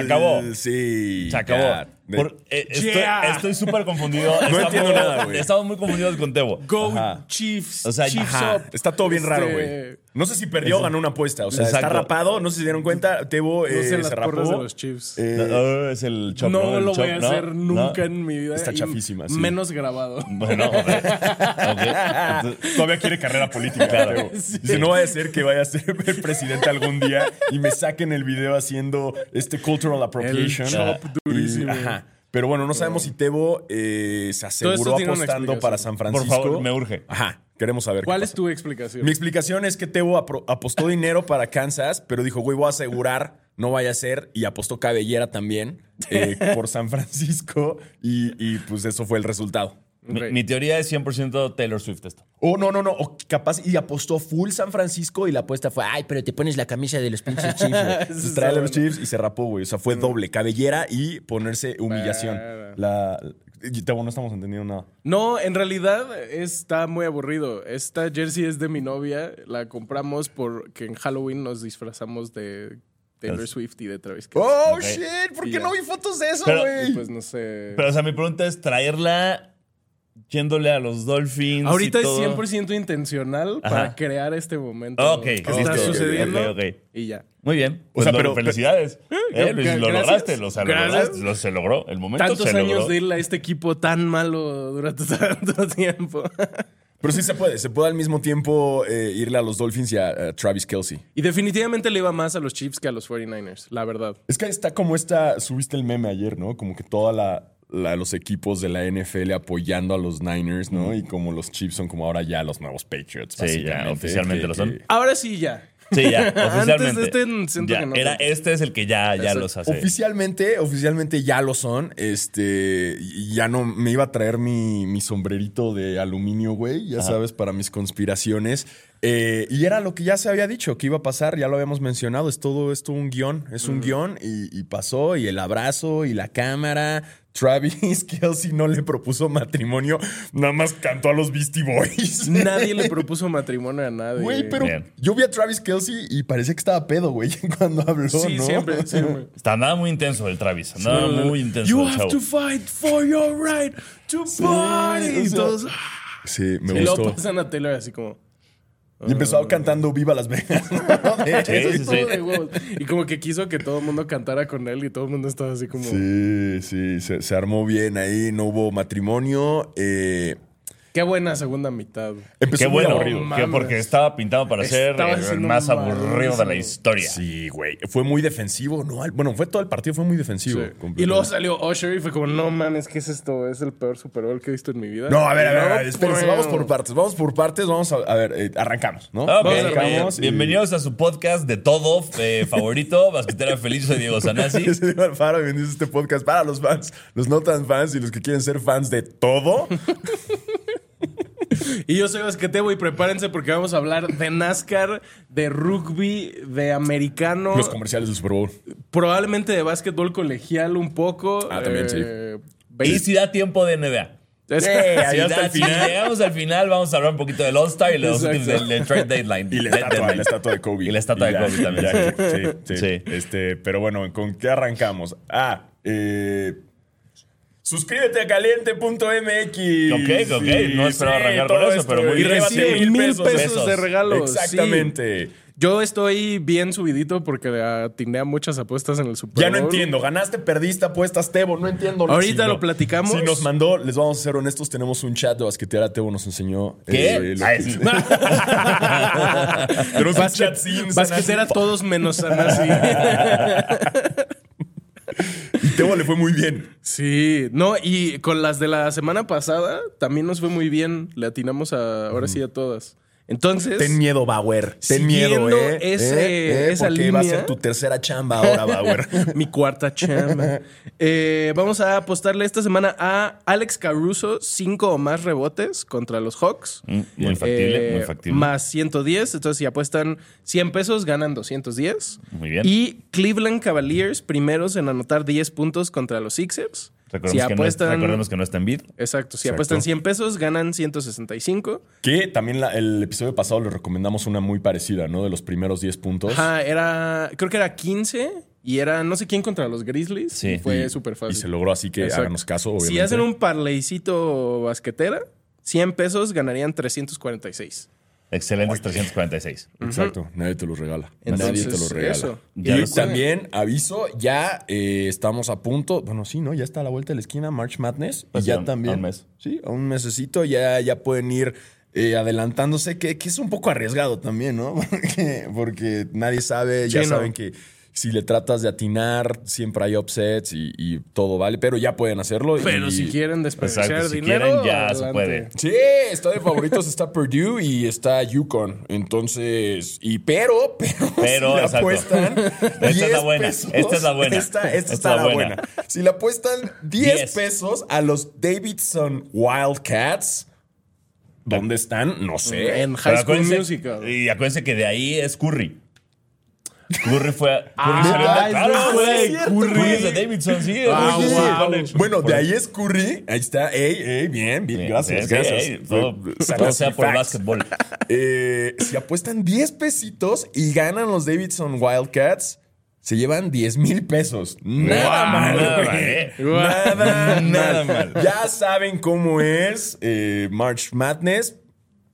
Se acabó. Sí. Se acabó. Por- eh, estoy- Yeah. estoy súper confundido. Estamos- entiendo nada, güey. Estamos muy confundidos con Tebo. Go Ajá. Chiefs. O sea, Chiefs ajá. up. Está todo bien raro, güey. Este, No sé si perdió o ganó una apuesta. O sea, está rapado. No sé si se dieron cuenta. Tebo No eh, sé se rapó. de los Chiefs. Eh, No, no, es el chop, no ¿no? El lo chop, voy a ¿no? hacer nunca ¿No? en mi vida. Está chafísima, sí. Menos grabado. Bueno, ok. Ok. Entonces, Todavía quiere carrera política. Claro. Tebo. Dice, no vaya a ser que vaya a ser el presidente algún día y me saquen el video haciendo este cultural appropriation. El chop Y- durísimo. ajá. Pero bueno, no sabemos si Tebo eh, se aseguró tiene una apostando para San Por Francisco. favor, me urge. Ajá. Queremos saber. ¿Cuál qué es pasó. tu explicación? Mi explicación es que Tebo apro- apostó dinero para Kansas, pero dijo, güey, voy a asegurar, no vaya a ser, y apostó cabellera también eh, por San Francisco, y, y, pues eso fue el resultado. Mi, teoría es 100% Taylor Swift esto. Oh, no, no, no, o capaz, y apostó full San Francisco, y la apuesta fue, ay, pero te pones la camisa de los pinches Chiefs, güey. Entonces trae los Chiefs y se rapó, güey. O sea, fue doble, cabellera y ponerse humillación. La... no estamos entendiendo nada. No, en realidad está muy aburrido. Esta jersey es de mi novia. La compramos porque en Halloween nos disfrazamos de Taylor Swift y de Travis Kelce. Oh, shit, ¿por qué no vi fotos de eso, güey? Pues no sé. Pero, o sea, mi pregunta es traerla yéndole a los Dolphins. Ahorita y es todo? 100% intencional Ajá. para crear este momento Ok, que listo, está ok, sucediendo. ok, ok. Y ya. Muy bien. O Pues sea, lo- pero- felicidades. Eh, lo, Gracias. lo lograste, lo, o sea, lo Gracias. lograste, lo- se logró. El momento Tantos se años logró. de irle a este equipo tan malo durante tanto tiempo. Pero sí se puede, se puede al mismo tiempo eh, irle a los Dolphins y a, a Travis Kelsey. y definitivamente le iba más a los Chiefs que a los 49ers, la verdad. Es que está como esta, subiste el meme ayer, ¿no? Como que toda la, la- los equipos de la NFL apoyando a los Niners, ¿no? Y como los Chiefs son como ahora ya los nuevos Patriots. Sí, ya, oficialmente que- lo son. que- Ahora sí ya. Sí, ya, Antes de oficialmente. este, siento Ya, que no era, este es el que ya, ya Exacto. los hace. Oficialmente, oficialmente ya lo son. Este, y ya no me iba a traer mi, mi sombrerito de aluminio, güey, ya sabes, para mis conspiraciones. Eh, y era lo que ya se había dicho que iba a pasar, ya lo habíamos mencionado. Es todo esto un guion, es un guion y, y pasó. Y el abrazo y la cámara. Travis Kelsey no le propuso matrimonio, nada más cantó a los Beastie Boys. Nadie le propuso matrimonio a nadie. Güey, pero Bien. yo vi a Travis Kelsey y parecía que estaba pedo, güey, cuando habló, Sí, ¿no? siempre, siempre. Está andaba muy intenso el Travis. Andaba muy intenso You el have chavo. to fight for your right to party. o Y sea, todos- Sí, me y luego gustó. pasan a Taylor así como. Y empezó cantando Viva Las Vegas. Sí, sí, sí. Y como que quiso que todo el mundo cantara con él y todo el mundo estaba así como. Sí, sí, se, se armó bien ahí, no hubo matrimonio. eh, Qué buena segunda mitad. empezó Qué muy bueno, aburrido. que porque estaba pintado para ser Estaba el siendo más aburrido de la malísimo. historia. Sí, güey. Fue muy defensivo, ¿no? Bueno, fue todo el partido, fue muy defensivo. Completamente. Y luego salió Usher y fue como, no mames, ¿qué es esto? Es el peor Super Bowl que he visto en mi vida. No, a ver, a ver, a ver, espérense, vamos por partes, vamos por partes, vamos a, a ver, eh, arrancamos, ¿no? Ok, Vamos a arrancamos. bien. y- Bienvenidos a su podcast de todo eh, favorito, Basquetera Feliz, soy Diego Sanasi. Diego Alfaro, bienvenidos a este podcast para los fans, los no tan fans y los que quieren ser fans de todo. Y yo soy Basquetebo y prepárense porque vamos a hablar de NASCAR, de rugby, de americano, Los comerciales del Super Bowl. probablemente de básquetbol colegial un poco. Ah, también, sí. eh, Y si da tiempo de NBA. Es- Si, hasta da- el si llegamos al final, vamos a hablar un poquito del All-Star y los del, del trade deadline. Y la Dead- estatua, deadline. la estatua de Kobe. Y la estatua de ya, Kobe también. ya, sí, sí, Sí. Este, pero bueno, ¿con qué arrancamos? Ah, eh, suscríbete a caliente.mx. Ok, ok, no esperaba arrancar con todo eso, pero muy Y bien. recibe mil pesos, pesos. de regalos. Exactamente. sí. Yo estoy bien subidito porque atiné a muchas apuestas en el Super Ya no entiendo, ganaste, perdiste, apuestas, Tebo, no entiendo. Ahorita Si lo no- platicamos. Si nos mandó, les vamos a ser honestos, tenemos un chat de basquetera, Tebo nos enseñó. ¿Qué? eh, Ay, que- sí. tenemos un chat sin Basquetera todos menos Sanasi. Y Tebo le fue muy bien. sí, no, y con las de la semana pasada también nos fue muy bien. Le atinamos a, ahora sí a todas. Entonces, Ten miedo, Bauer. Ten miedo, ¿eh? ese- ¿Eh? ¿Eh? esa Porque va a línea- ser tu tercera chamba ahora, Bauer. mi cuarta chamba. Eh, vamos a apostarle esta semana a Alex Caruso, cinco o más rebotes contra los Hawks. Mm, Muy factible, muy factible. Más 110. Entonces, si apuestan 100 pesos, ganan 210. Muy bien. Y Cleveland Cavaliers, primeros en anotar 10 puntos contra los Sixers. Recordemos, si que no es- apuestan. recordemos que no está en bid. Exacto. Si Exacto. apuestan 100 pesos, ganan 165. que también la- el episodio pasado le recomendamos una muy parecida, ¿no? De los primeros 10 puntos. Ajá, era. Creo que era 15 y era no sé quién contra los Grizzlies. Sí. y fue Y- súper Y fácil. se logró, así que Exacto. háganos caso, obviamente. Si hacen un parleycito basquetera, 100 pesos ganarían 346. Excelentes 346. Exacto, nadie te los regala. Entonces, nadie te los regala. eso. Y lo también, aviso, ya eh, estamos a punto. Bueno, sí, ¿no? Ya está a la vuelta de la esquina, March Madness. Pues y ya un- también. a un mes. Sí, a un mesecito ya, ya pueden ir eh, adelantándose, que, que es un poco arriesgado también, ¿no? Porque, porque nadie sabe, ya Sí, no. saben que si le tratas de atinar, siempre hay upsets y, y todo vale, pero ya pueden hacerlo. Pero y- si quieren desperdiciar Exacto, si dinero, quieren, ya se puede. Sí, está de favoritos, está Purdue y está Yukon. Entonces, y pero, pero, Pero, si le exacto. apuestan Esta es la 10 buena, pesos, esta es la buena. Esta, esta Esta está es la la buena. buena. Si le apuestan 10 10. pesos a los Davidson Wildcats, ¿dónde están? No sé. En High School Musical. Y acuérdense que de ahí es Curry. Curry fue. Curry Ah, salió de- claro, güey. Curry es de Davidson, sí. Ah, sí, wow. Bueno, de ahí es Curry. Ahí está. Ey, ey, bien, bien. Sí, Gracias, sí, gracias. ey, todo, todo sea por el básquetbol. Eh, si apuestan 10 pesitos y ganan los Davidson Wildcats, se llevan 10 mil pesos. Nada Guau, mal, nada ¿eh? Nada, Nada mal. Ya saben cómo es eh, March Madness.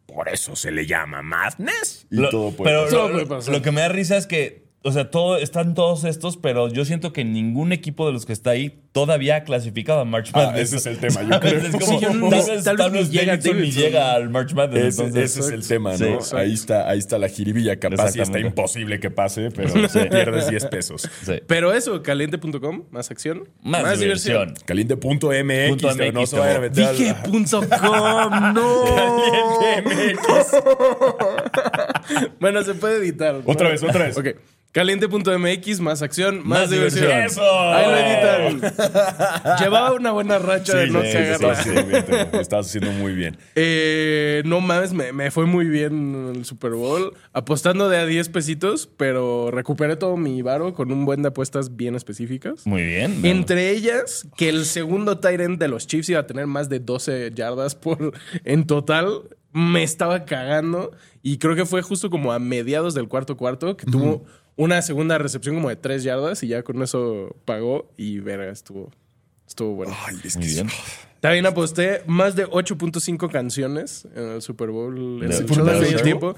Por eso se le llama Madness. Y Lo- todo puede pero pasar. Lo, pasar. lo que me da risa es que, o sea, todo, están todos estos, pero yo siento que ningún equipo de los que está ahí todavía ha clasificado a March Ah, Madness. ese es el tema, yo creo. Es como, Sí, yo no- tal vez, tal vez tal ni vez llega Davidson al March Madness. Ese, entonces, ese es el tema, ¿no? ahí, está, ahí está la jiribilla. Capaz y está imposible que pase, pero pierdes 10 pesos. Sí. Pero eso, caliente.com, más acción. Más, diversión. Caliente.mx. Punto pero no MX, se vayan a meter al- Dije punto com, no. bueno, se puede editar. ¿no? Otra vez, otra vez. Ok. Caliente.mx, más acción, más, Más diversión. diversión. ¡Eso! Ahí lo editan. Llevaba una buena racha de no sí, cagarla. sí, sí, estás haciendo muy bien. Eh, no mames, me, me fue muy bien el Super Bowl. Apostando de a 10 pesitos, pero recuperé todo mi varo con un buen de apuestas bien específicas. Muy bien. Entre ellas, que el segundo end de los Chiefs iba a tener más de 12 yardas por en total. Me estaba cagando. Y creo que fue justo como a mediados del cuarto cuarto que tuvo una segunda recepción como de 3 yardas y ya con eso pagó. Y verga, estuvo, estuvo bueno. Ay, es Muy que bien. También aposté más de 8.5 canciones en el Super Bowl. En el tiempo.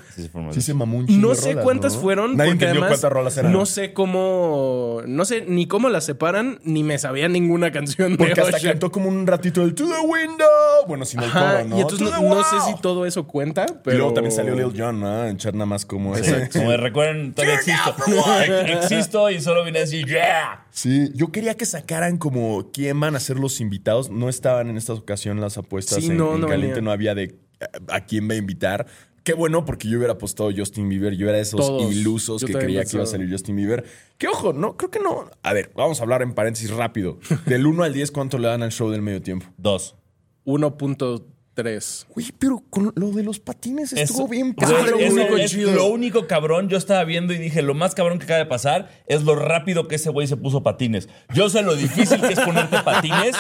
Sí, se mamó un No sé rolas, cuántas ¿no? fueron, Nadie porque entendió además cuántas rolas eran. no sé cómo, no sé ni cómo las separan, ni me sabía ninguna canción de Porque hasta cantó como un ratito el To the Window. Bueno, sin el Ajá, coro, ¿no? y entonces To no, sé si todo eso cuenta, Y pero luego también salió Lil Jon, ¿no? En nada más como Sí, ese. Como de, recuerden, todavía existo. Existo y solo vine a decir, yeah. Sí, yo quería que sacaran como quién van a ser los invitados. No estaban en esta ocasión las apuestas. Sí, en, no, en no Caliente venía. no había de a, a quién va a invitar. Qué bueno, porque yo hubiera apostado Justin Bieber. Yo era de esos Todos. ilusos Yo que creía que iba a salir Justin Bieber. Que ojo, no, creo que no. A ver, vamos a hablar en paréntesis rápido. Del 1 al 10, ¿cuánto le dan al show del medio tiempo? Dos. 1.3. Uy, pero con lo de los patines estuvo Eso- bien padre. eso güey. es lo único cabrón. Yo estaba viendo y dije, lo más cabrón que acaba de pasar es lo rápido que ese güey se puso patines. Yo sé lo difícil que es ponerte patines.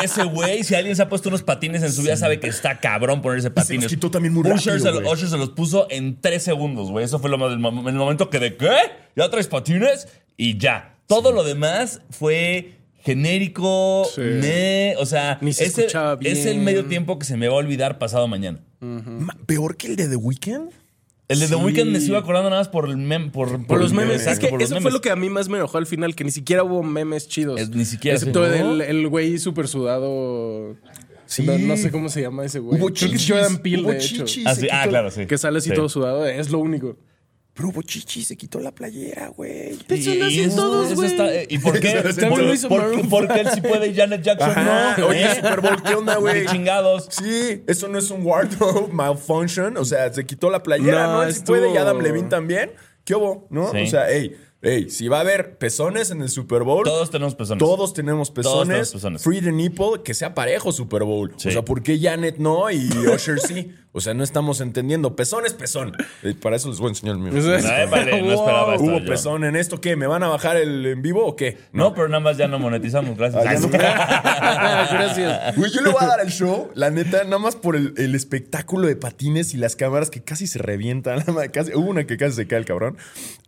Y ese güey, si alguien se ha puesto unos patines en su vida, sabe que está cabrón ponerse patines. quitó también muy Usher, rápido, se, lo- güey. Usher se los puso en tres segundos, güey. Eso fue lo más mom- el momento que de ¿qué? ¿Ya traes patines? Y ya. Todo lo demás fue genérico, Sí. o sea, Ni se ese- escuchaba es el bien. medio tiempo que se me va a olvidar pasado mañana. Ma- Peor que el de The Weeknd. El de The. Weeknd me sigo acordando nada más por el mem, por, Por los memes. exacto, es que por los eso fue lo que a mí más me enojó al final, que ni siquiera hubo memes chidos. Es- ni siquiera, Excepto sí, ¿no? el, el güey súper sudado. Sí. No, no sé cómo se llama ese güey. Hubo es chichis. Jordan Peele, hubo de hecho. chichis. Ah, sí, ah, claro, sí. Que sale así Sí. todo sudado. Es lo único. Pero hubo chichi, se quitó la playera, güey. Eso lo hacen todos, güey. está- ¿Y por qué? También ¿Por, lo hizo por- Maroon por qué él sí puede y Janet Jackson Ajá. no? Oye, ¿Eh? Super Bowl, ¿qué onda, güey? Chingados. Sí, eso no es un wardrobe malfunction. O sea, se quitó la playera, No, ¿no? Él sí puede y Adam Levine también. ¿Qué hubo? ¿No? Sí. O sea, hey, hey, si va a haber pezones en el Super Bowl. Todos tenemos personas. Todos tenemos pezones. tenemos pezones. Free the nipple, que sea parejo Super Bowl. Sí. O sea, ¿por qué Janet no y Usher sí? O sea, no estamos entendiendo. Pezón es pezón. Para eso les voy a enseñar el mío. Es- Ay, vale, no esperaba esto. ¿Hubo yo. pezón en esto? ¿Qué? ¿Me van a bajar el en vivo o qué? No, pero nada más ya no monetizamos, gracias. Ah, no. Gracias. Güey, yo le voy a dar el show, la neta, nada más por el, el espectáculo de patines y las cámaras que casi se revientan. casi- hubo una que casi se cae el cabrón.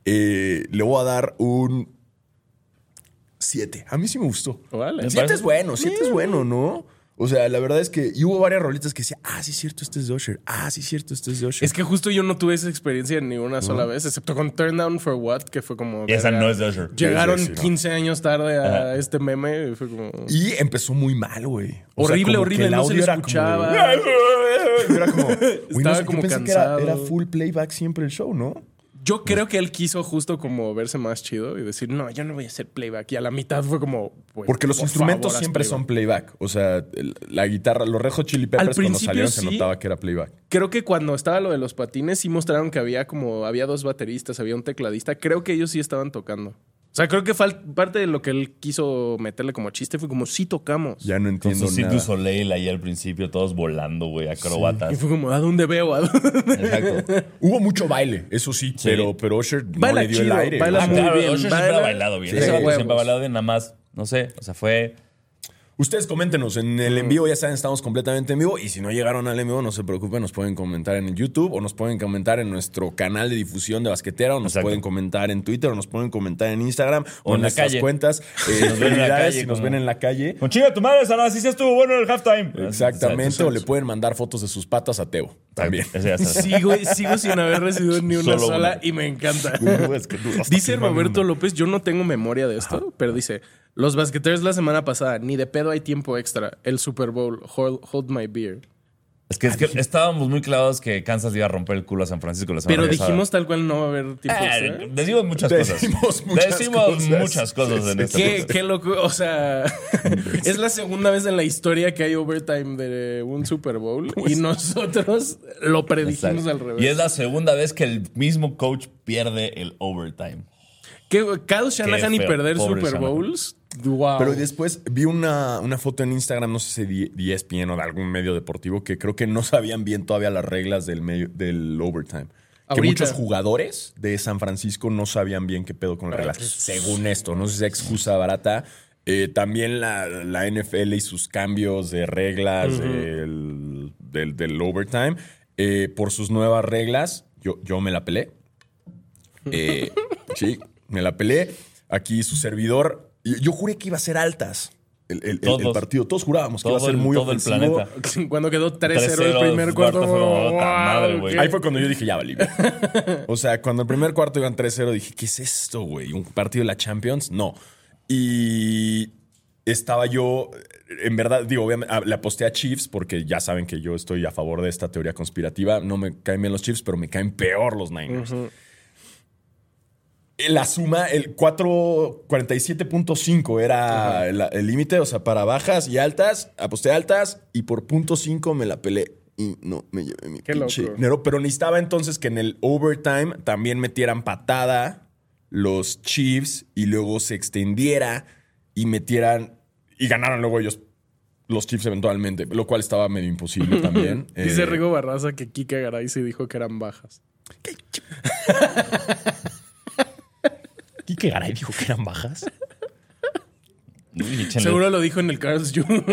Eh, le voy a dar un 7. A mí sí me gustó. Vale. 7 parece- es bueno, 7 es bueno, ¿no? O sea, la verdad es que y hubo varias rolitas que decía, ah, sí es cierto, este es de Usher. Ah, sí es cierto, este es de Usher. Es que justo yo no tuve esa experiencia ni una sola vez, excepto con Turn Down for What, que fue como. Y esa verga. no es de Usher. Llegaron Sí, sí, sí, no. 15 años tarde a Ajá. este meme y fue como. Y empezó muy mal, güey. O sea, Horrible, como horrible, el no se audio le era como escuchaba. Y era como, güey, no Estaba sé, yo como pensé que era, cansado. era full playback siempre el show, ¿no? Yo creo que él quiso justo como verse más chido y decir, no, yo no voy a hacer playback. Y a la mitad fue como. pues, Porque los por instrumentos favor, siempre son playback. O sea, el- la guitarra, los Red Hot Chili Peppers cuando salieron se sí. notaba que era playback. Creo que cuando estaba lo de los patines, sí mostraron que había como. Había dos bateristas, había un tecladista. Creo que ellos sí estaban tocando. O sea, creo que parte de lo que él quiso meterle como chiste fue como, sí tocamos. Ya no Con entiendo su Cirque nada. Soleil ahí al principio, todos volando, güey, acrobatas. Y fue como, ¿a dónde veo? ¿A dónde? Exacto. Hubo mucho baile, eso sí, Pero, pero Usher no Baila le dio el aire. baila sea, muy claro, bien, Usher siempre ha bailado bien. Sí, Ese siempre ha bailado bien, nada más, no sé, o sea, fue... Ustedes coméntenos en el en vivo, ya saben, estamos completamente en vivo. Y si no llegaron al en vivo, no se preocupen, nos pueden comentar en el YouTube o nos pueden comentar en nuestro canal de difusión de basquetera o nos Exacto. pueden comentar en Twitter o nos pueden comentar en Instagram o, O en en nuestras calle. cuentas. Eh, Si nos ven en la calle, si nos ven en la calle. Con chinga tu madre, Salah, sí se estuvo bueno el halftime. Exactamente, O le pueden mandar fotos de sus patas a Teo también. Sigo, sigo sin haber recibido ni una Solo sola una. y me encanta. Es que tú hasta Dice Roberto. López, yo no tengo memoria de esto, pero dice, los basqueteros la semana pasada, ni de pedo hay tiempo extra. El Super Bowl, hold, hold my beer. Es que, es que estábamos muy clavados que Kansas iba a romper el culo a San Francisco la semana Pero pasada. dijimos tal cual no va a haber tiempo extra. Eh, decimos muchas cosas. Decimos muchas Decimos cosas. muchas cosas en este Qué, qué loco, o sea, es la segunda vez en la historia que hay overtime de un Super Bowl y nosotros lo predijimos Exacto. al revés. Y es la segunda vez que el mismo coach pierde el overtime. Que Kyle Shanahan y perder pobre Super. Bowls, wow. Pero después vi una, una foto en Instagram, no sé si de ESPN o de algún medio deportivo, que creo que no sabían bien todavía las reglas del, medio, del overtime. Que Ahorita. muchos jugadores de San Francisco no sabían bien qué pedo con las reglas. Según esto, no sé si es excusa barata. Eh, también la, la NFL y sus cambios de reglas del, del- del overtime. eh, por sus nuevas reglas, yo, yo me la pelé. Eh, sí, me la pelé. Aquí su servidor. Yo juré que iba a ser altas el, el- el- el Todos. partido. Todos jurábamos que iba a ser el- muy todo el ofensivo. planeta. Cuando quedó 3-0 el 3-0 primer cuarto, fue fue como, como, "Puta madre, wow, güey". ¿qué? Ahí fue cuando yo dije, ya valí. o sea, cuando el primer cuarto iban 3-0, dije, ¿qué es esto, güey? ¿Un partido de la Champions? No. Y estaba yo, en verdad, digo, obviamente, ah, le aposté a Chiefs porque ya saben que yo estoy a favor de esta teoría conspirativa. No me caen bien los Chiefs, pero me caen peor los Niners. La suma, el 447.5 era el límite, o sea, para bajas y altas, aposté altas y por punto .5 me la pelé y no me llevé mi Qué pinche loco. dinero. Pero necesitaba entonces que en el overtime también metieran patada los Chiefs y luego se extendiera y metieran y ganaran luego ellos los Chiefs eventualmente, lo cual estaba medio imposible también. Dice Eh, Rigo Barraza que Kike Garay sí dijo que eran bajas. Quique Garay dijo que eran bajas. Uy, échenle, Seguro lo dijo en el Carlos Jr.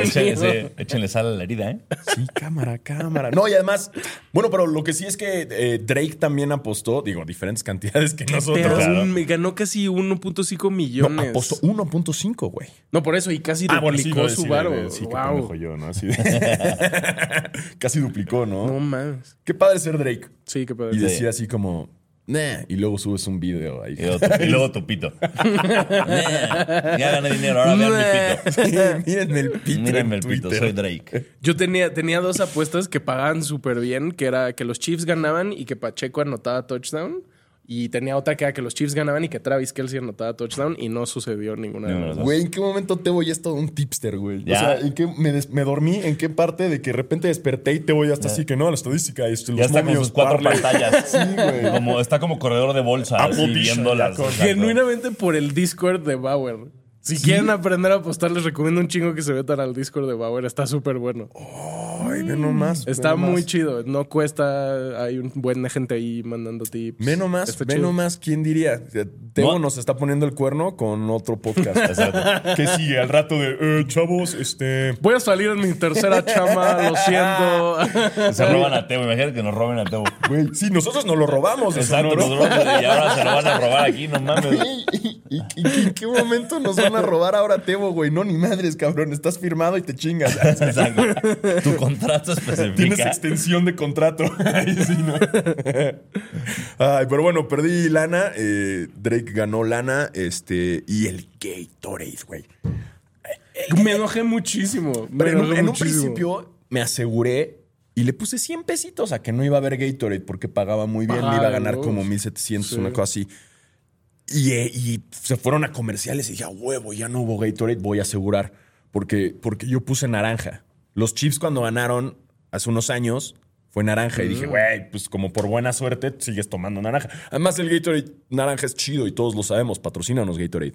échenle, sal a la herida, ¿eh? Sí, cámara, cámara. No, y además, bueno, pero lo que sí es que eh, Drake también apostó, digo, diferentes cantidades que nosotros. Pero Claro. me ganó casi 1.5 No, millones. apostó 1.5, güey. No, por eso, y casi duplicó su varo. Wow. ¿no? Así de- Casi duplicó, ¿no? No más. Qué padre ser Drake. Sí, qué padre. Y decía así como, nah, y luego subes un video ahí. Y luego tu, y luego tu pito. Nah, ya gané dinero, ahora vean mi pito. Mírenme el pito. Mírenme en el pito, soy Drake. Yo tenía, tenía dos apuestas que pagaban súper bien, que era que los Chiefs ganaban y que Pacheco anotaba touchdown. Y tenía otra que era que los Chiefs ganaban y que Travis Kelsey anotaba touchdown y no sucedió ninguna de las dos. Güey, ¿en qué momento Tebo ya es todo un tipster, güey? O sea, ¿en qué me, des- me dormí? ¿En qué parte de que de repente desperté y Tebo ya está así que no, la estadística, este, los Ya está con momios, sus cuatro pantallas. Sí, güey. Como, está como corredor de bolsa, así, Applebee's, viendo ya las. con- exacto. Genuinamente por el Discord de Bauer. Si quieren aprender a apostar, les recomiendo un chingo que se metan al Discord de Bauer. Está súper bueno. Ay, ve nomás. Está ve nomás. muy chido. No cuesta. Hay un buen gente ahí mandando tips. Ve nomás, Está ve chido. nomás, ¿quién diría? O sea, Tebo No. nos está poniendo el cuerno con otro podcast. Exacto. ¿Qué sigue? Al rato de, eh, chavos, este... Voy a salir en mi tercera chama, lo siento. Se roban a Tebo. Imagínate que nos roben a Tebo. Güey, sí, nosotros nos lo robamos. Exacto, ¿no? nos roban, y ahora se lo van a robar aquí, no mames. ¿Y, y- y en qué momento nos van a robar ahora Tebo, güey? No, ni madres, cabrón. Estás firmado y te chingas. Exacto. Contrato Tienes especifica. extensión de contrato. Ay, sí, ¿no? Ay, pero bueno, perdí lana. eh, Drake ganó lana. Este, y el Gatorade, güey. Me enojé muchísimo. Me Pero en, un- enojé en un muchísimo. principio me aseguré y le puse 100 pesitos a que no iba a haber Gatorade porque pagaba muy bien. me iba a ganar como uf. 1700, Sí. una cosa así. Y, eh, y se fueron a comerciales y dije, a huevo, ya no hubo Gatorade, voy a asegurar. Porque, porque yo puse naranja. Los Chiefs cuando ganaron hace unos años fue naranja. Y Mm. dije, güey, pues como por buena suerte sigues tomando naranja. Además el Gatorade naranja es chido y todos lo sabemos. Patrocínanos Gatorade.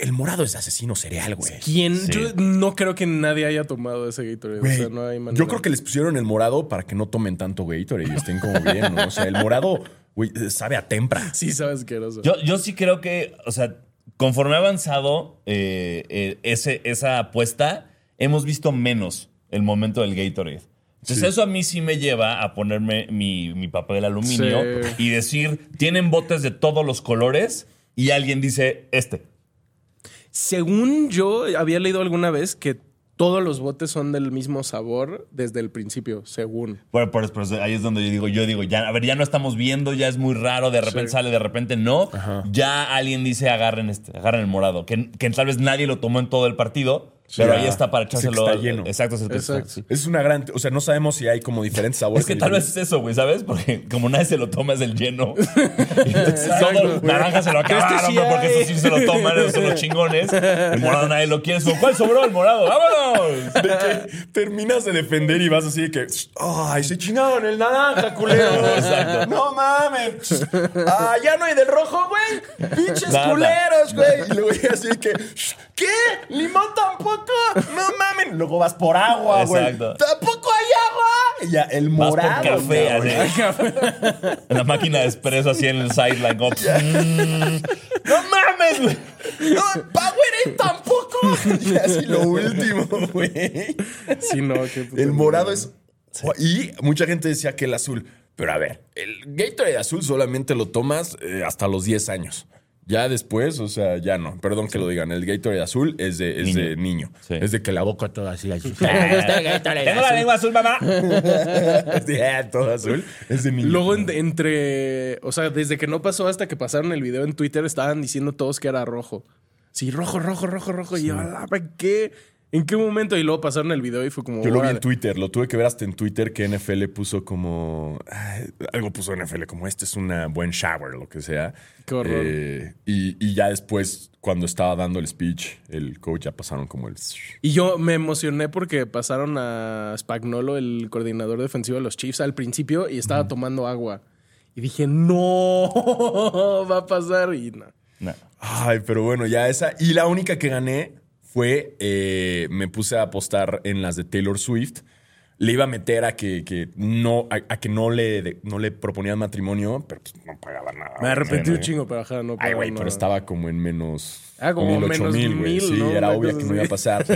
El morado es asesino cereal, güey. ¿Quién? Sí. Yo no creo que nadie haya tomado ese Gatorade. Güey, o sea, no hay manera. yo creo que les pusieron el morado para que no tomen tanto Gatorade y estén como bien, ¿no? O sea, el morado, güey, sabe a tempra. Sí, sabes que eso. Yo, yo sí creo que, o sea, conforme ha avanzado eh, eh, ese, esa apuesta, hemos visto menos el momento del Gatorade. Entonces, Sí. eso a mí sí me lleva a ponerme mi, mi papel aluminio Sí. y decir, tienen botes de todos los colores y alguien dice, este. Según yo había leído alguna vez que todos los botes son del mismo sabor desde el principio, según. Bueno, por eso ahí es donde yo digo, yo digo, ya, a ver, ya no estamos viendo, ya es muy raro, de repente Sí. sale, de repente no. Ya alguien dice, agarren este, agarren el morado, que, que tal vez nadie lo tomó en todo el partido, pero Ya. ahí está para Es que echárselo. está al- lleno. Exacto, es el que está- Exacto. sí. Es una gran, o sea, no sabemos si hay como diferentes sabores. Es que tal vez es eso, güey, ¿sabes? Porque como nadie se lo toma es el lleno. Entonces todo naranja se lo acabaron, Este sí porque estos sí se lo toman, esos son los chingones. El morado nadie lo quiere. ¿Cuál sobró el morado? ¡Vámonos! De que terminas de defender y vas así de que, ay, se chingaron el naranja, culero. Exacto. No mames. Ah, ya no hay del rojo, güey. Pinches Nada. culeros, güey. Y luego ya así de que, ¿qué? ¿Limón tampoco? No mames. Luego vas por agua, güey. Exacto. ¿Tampoco hay agua? Y ya, el Vas por morado. café, cabrón. así. En la máquina de espresso, así en el sideline. como, mm, ¡No mames, güey! No, Powerade tampoco. Y así lo último, güey. Sí, no, qué puta El morado es. Y mucha gente decía que el azul. Pero a ver, el Gatorade azul solamente lo tomas eh, hasta los 10 años. Ya después, o sea, ya no. Perdón que lo digan. El Gatorade azul es de, es Niño. de niño. Sí. Es de que la boca toda así. así. Tengo la lengua azul, mamá. Sí, todo azul. Es de niño. Luego en- entre, o sea, desde que no pasó hasta que pasaron el video en Twitter estaban diciendo todos que era rojo. Sí, rojo, rojo, rojo, rojo. Y yo, "¿A la ¿qué? ¿En qué momento? Y luego pasaron el video y fue como... Yo lo vi en. Twitter, lo tuve que ver hasta en Twitter que NFL puso como. algo puso NFL, como este es una buen shower, lo que sea. Qué horror. Eh, y, y ya después, cuando estaba dando el speech, el coach ya pasaron como el. Y yo me emocioné porque pasaron a Spagnolo, el coordinador defensivo de los Chiefs, al principio y estaba tomando agua. Y dije, no, va a pasar. Y no. No. Ay, pero bueno, ya esa. Y la única que gané fue. eh, me puse a apostar en las de Taylor Swift. Le iba a meter a que, que no, a, a que no le, de- no le proponían matrimonio, pero pues no pagaba nada. Me arrepentí un ¿no? chingo, pero ajá, no. Ay, pero güey, pero estaba como en menos. Ah, como mil, ocho menos mil, güey. Sí, ¿no? era obvio que no iba a pasar.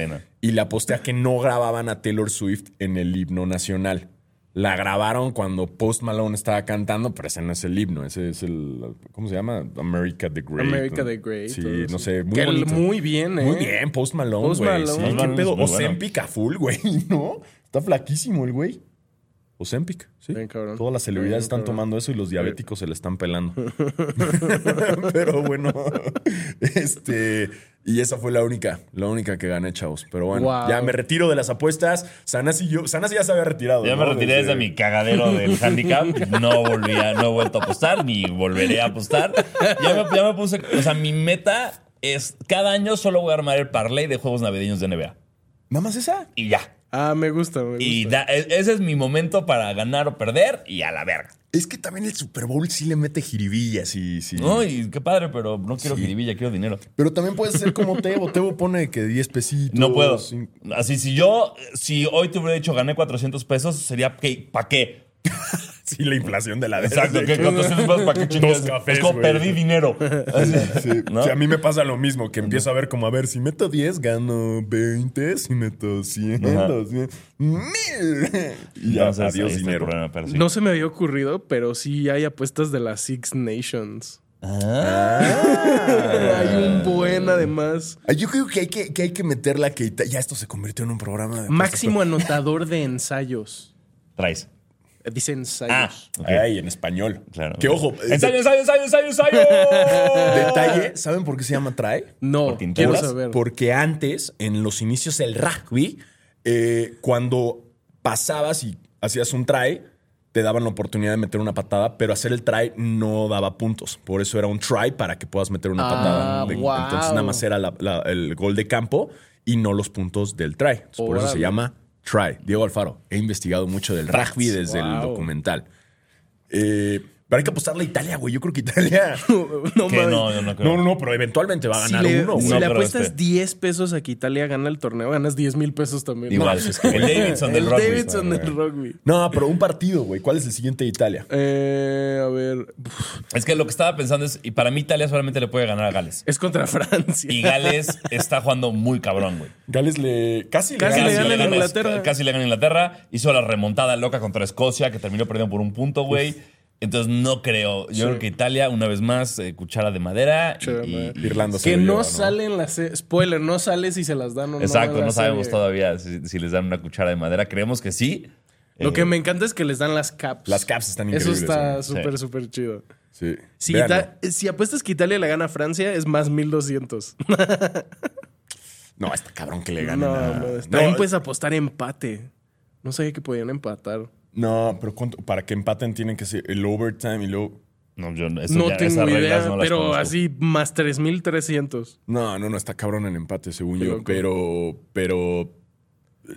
Y le aposté a que no grababan a Taylor Swift en el himno nacional. La grabaron cuando Post Malone estaba cantando, pero ese no es el himno, ese es el. ¿Cómo se llama? America the Great. America ¿no? the Great, Sí, todo no sé, muy Que el- bonito. muy bien, ¿eh? Muy bien, Post Malone, Post güey. Malone. Sí, qué pedo. muy bueno. A full, güey, ¿no? Está flaquísimo el güey. Ozempic, sí. Bien, cabrón. Todas las celebridades Bien, están cabrón. tomando eso y los diabéticos se le están pelando. Pero bueno, este. Y esa fue la única, la única que gané, chavos. Pero bueno, Wow. ya me retiro de las apuestas. Sanasi yo, Sanasi ya se había retirado. Ya me retiré desde mi cagadero del handicap. No volví a, no he vuelto a apostar, ni volveré a apostar. Ya me, ya me puse. O sea, mi meta es cada año solo voy a armar el parlay de juegos navideños de NBA. ¿Nada más esa? Y ya. Ah, me gusta, me gusta. Y da- e- ese es mi momento para ganar o perder y a la verga. Es que también el Super Bowl sí le mete jiribillas y sí. No, y qué padre, pero no quiero jiribilla, quiero dinero. Pero también puedes ser como Tebo. Tebo pone que 10 pesitos. No puedo. Así, si yo, si hoy te hubiera dicho gané 400 pesos, sería que, ¿para qué? Sí, la inflación de la Exacto, de- ¿qué 400 pesos para qué chingas? Dos cafés, Es como güey. perdí dinero. Sí, ¿No? sí, a mí me pasa lo mismo, que empiezo a ver como, a ver, si meto 10, gano 20, si meto 100, Ajá. 200, 1000. Y ya, Entonces, adiós dinero. problema, pero sí. No se me había ocurrido, pero sí hay apuestas de las Six Nations. Ah. Hay un buen, además. Yo creo que hay que, que, hay que meterla que Ita- ya esto se convirtió en un programa de Máximo anotador de ensayos. Traes. Dice Ah, ensayos. ok. Ay, en español. Claro. Que ojo, Ensayo, ensayo, ensayo, ensayo, ensayo. detalle, ¿saben por qué se llama try? No, ¿Por quiero saber. Porque antes, en los inicios del rugby, eh, cuando pasabas y hacías un try, te daban la oportunidad de meter una patada, pero hacer el try no daba puntos. Por eso era un try para que puedas meter una Ah, patada. De- wow. Entonces nada más era la- la- el gol de campo y no los puntos del try. Entonces, por eso se llama try. Diego Alfaro, he investigado mucho del rugby desde el documental. Eh, pero hay que apostarle a Italia, güey. Yo creo que Italia... no, Que mames. no, no creo. No, no, no, pero eventualmente va a Si ganar le, uno, si. No le apuestas este. 10 pesos a que Italia gana el torneo, ganas 10 mil pesos también. Igual. No, el Davidson del el rugby. Davidson del rugby. No, pero un partido, güey. ¿Cuál es el siguiente de Italia? Eh, a ver. Es que lo que estaba pensando es, y para mí Italia solamente le puede ganar a Gales. Es contra Francia. Y Gales está jugando muy cabrón, güey. Gales le. Casi, Casi le le gana. gana a Inglaterra. Casi le gana a Inglaterra. Hizo la remontada loca contra Escocia, que terminó perdiendo por un punto, güey. Entonces no creo. Yo Sí. creo que Italia, una vez más, eh, cuchara de madera. Cuchara de y- madera. y- Irlanda se que lo no, lleva, sale en la Spoiler, no sale si se las dan o no. Exacto, no sabemos serie. todavía si, si les dan una cuchara de madera. Creemos que sí. Lo Eh, que me encanta es que les dan las caps. Las caps están Eso increíbles. está güey. súper, Sí. súper chido. Sí. Si, si apuestas que Italia le gana a Francia, es más 1200. No, está cabrón que le ganen. No, a- no. También no, puedes apostar empate. No sabía que podían empatar. No, pero ¿cuánto? para que empaten tienen que ser el overtime y luego. No, yo, eso no ya- tengo idea, no pero conozco. así más 3300. No, no, no, está cabrón el empate, según yo. Pero, pero.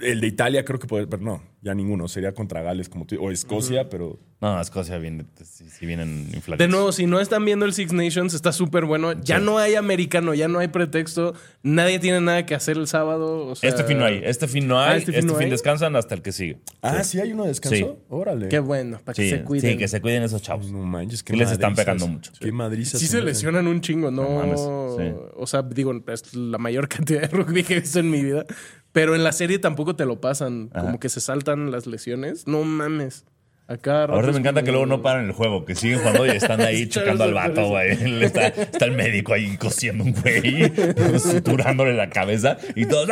El de Italia creo que puede. Pero no, ya ninguno. Sería contra Gales como tú. O Escocia, pero. No, Escocia viene, si, si vienen inflados. De nuevo, si no están viendo el Six Nations, está súper bueno. Ya Sí. no hay americano, ya no hay pretexto. Nadie tiene nada que hacer el sábado. o sea, Este fin no hay. Este fin no Ah, hay. ¿este este fin no hay? descansan hasta el que sigue. Ah, sí, hay uno de descanso. Sí. Órale. Qué bueno, para que se cuiden. sí, que se cuiden esos chavos. No manches, Sí les están pegando mucho. Qué madrizas. Sí se lesionan un chingo, no. No mames, sí. O sea, digo, es la mayor cantidad de rugby que he visto en mi vida. Pero en la serie tampoco te lo pasan. Ajá. Como que se saltan las lesiones. No mames. Ahora me encanta que luego no paran el juego, que siguen jugando y están ahí Está checando al vato, güey. Está, está el médico ahí cosiendo un güey, suturándole la cabeza y todos.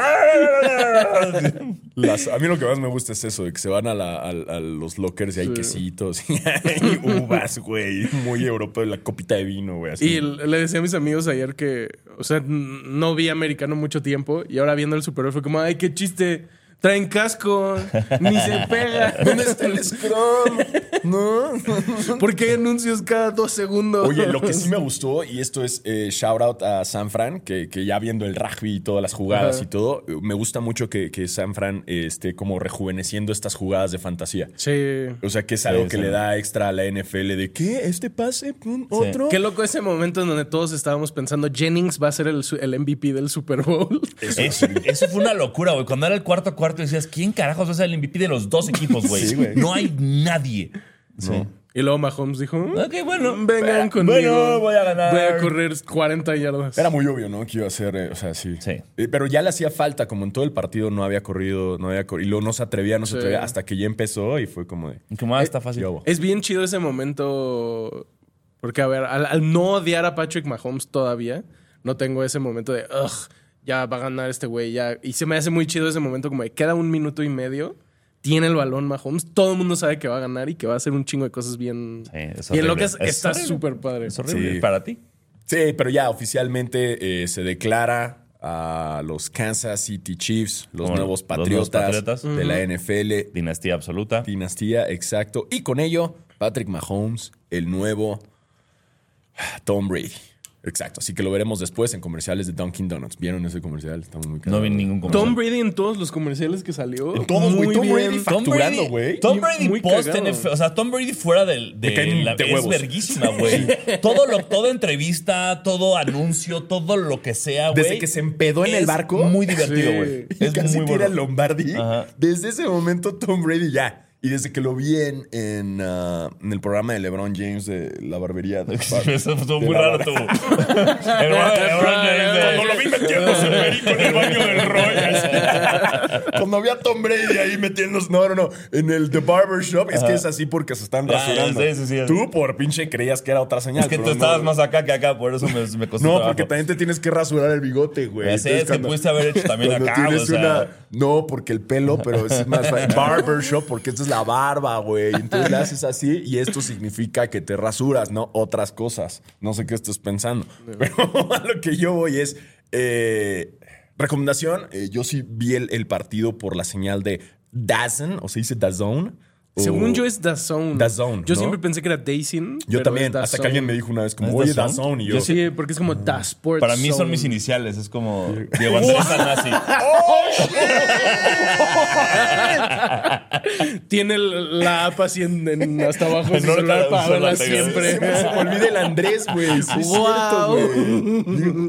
Las- a mí lo que más me gusta es eso, de que se van a, la- a- a los lockers y hay quesitos y hay uvas, güey. Muy europeo, la copita de vino, güey. Y le decía a mis amigos ayer que, o sea, no vi americano mucho tiempo y ahora viendo el Super Bowl fue como, ay, qué chiste. Traen casco, ni se pega. ¿Dónde está el Scrum? No. ¿Por qué hay anuncios cada dos segundos? Oye, lo que sí me gustó, y esto es eh, shout out a San Fran, que, que ya viendo el rugby y todas las jugadas Ajá. y todo, me gusta mucho que, que San Fran eh, esté como rejuveneciendo estas jugadas de fantasía. Sí. O sea, que es algo Sí, que sí. le da extra a la NFL de ¿qué? ¿Este pase? ¿Un ¿Otro? Qué loco ese momento en donde todos estábamos pensando Jennings va a ser el, el MVP del Super Bowl. Eso, eso fue una locura, güey. Cuando era el cuarto cuarto decías, ¿quién carajos va a ser el MVP de los dos equipos, güey? Sí, güey. no hay nadie. Sí. Y luego Mahomes dijo, Ok, bueno. vengan conmigo. Bueno, voy a ganar. Voy a correr 40 yardas. Era muy obvio, ¿no? Que iba a ser, eh, o sea, sí. Sí. Eh, pero ya le hacía falta, como en todo el partido no había corrido, no había corrido, y luego no se atrevía, no se Sí. atrevía, hasta que ya empezó y fue como de... Como ah, está fácil. ¿qué hubo? Es bien chido ese momento. Porque, a ver, al, al no odiar a Patrick Mahomes todavía, no tengo ese momento de, ugh, ya va a ganar este güey, ya. Y se me hace muy chido ese momento como de queda un minuto y medio. tiene el balón Mahomes, todo el mundo sabe que va a ganar y que va a hacer un chingo de cosas bien. Sí, es bien horrible. locas. Es Está súper padre. Es horrible. Sí. Para ti. Sí, pero ya oficialmente eh, se declara a los Kansas City Chiefs, los nuevos los patriotas. de la NFL. Dinastía absoluta. Dinastía, exacto. Y con ello, Patrick Mahomes, el nuevo Tom Brady. Exacto. Así que lo veremos después en comerciales de Dunkin' Donuts. ¿Vieron ese comercial? Estamos muy No vi ningún comercial. Tom Brady en todos los comerciales que salió. En todos, güey. muy Tom bien. Brady fa- facturando, güey. Tom Brady muy post. NFL, o sea, Tom Brady fuera del de, caen la de es verguísima, güey. todo lo toda entrevista, todo anuncio, todo lo que sea, güey. Desde que se empedó en el barco. Muy divertido, Sí. güey. Y Es casi muy tira bueno. el Lombardi. Ajá. Desde ese momento, Tom Brady ya. Y desde que lo vi en, en, ah, en el programa de LeBron James de la barbería. de- Eso estuvo de muy raro tú. Cuando lo vi metiéndose perico en el baño del. Cuando vi a Tom Brady ahí metiéndose. No, no, no. En el The Barber Shop. Es que es así porque se están Ah, rasurando. sí, sí, sí. Tú por pinche creías que era otra señal. Es que tú no. estabas más acá que acá, por eso me, me costó No, trabajo. porque también te tienes que rasurar el bigote, güey. Ya sé, Entonces, es que cuando- pudiste haber hecho también acá, tienes o sea. una- No, porque el pelo, pero es más fácil. Barbershop, porque esta es la barba, güey. Entonces le haces así y esto significa que te rasuras, ¿no? Otras cosas. No sé qué estás pensando. Pero a lo que yo voy es. eh, recomendación: eh, yo sí vi el, el partido por la señal de DAZN, o se dice DAZN. o- Según yo es DAZN. DAZN, Yo ¿no? siempre pensé que era Dazn. Yo pero también, es hasta que alguien me dijo una vez como, ¿Es oye? DAZN, y yo, Yo sí, porque es como Da Sport Para mí son mis iniciales, es como Diego Andrés Sanasi. Tiene la app así en, en- hasta abajo de su No, celular no, para verla siempre. Se me olvida el Andrés, güey. Sí, es Wow. cierto,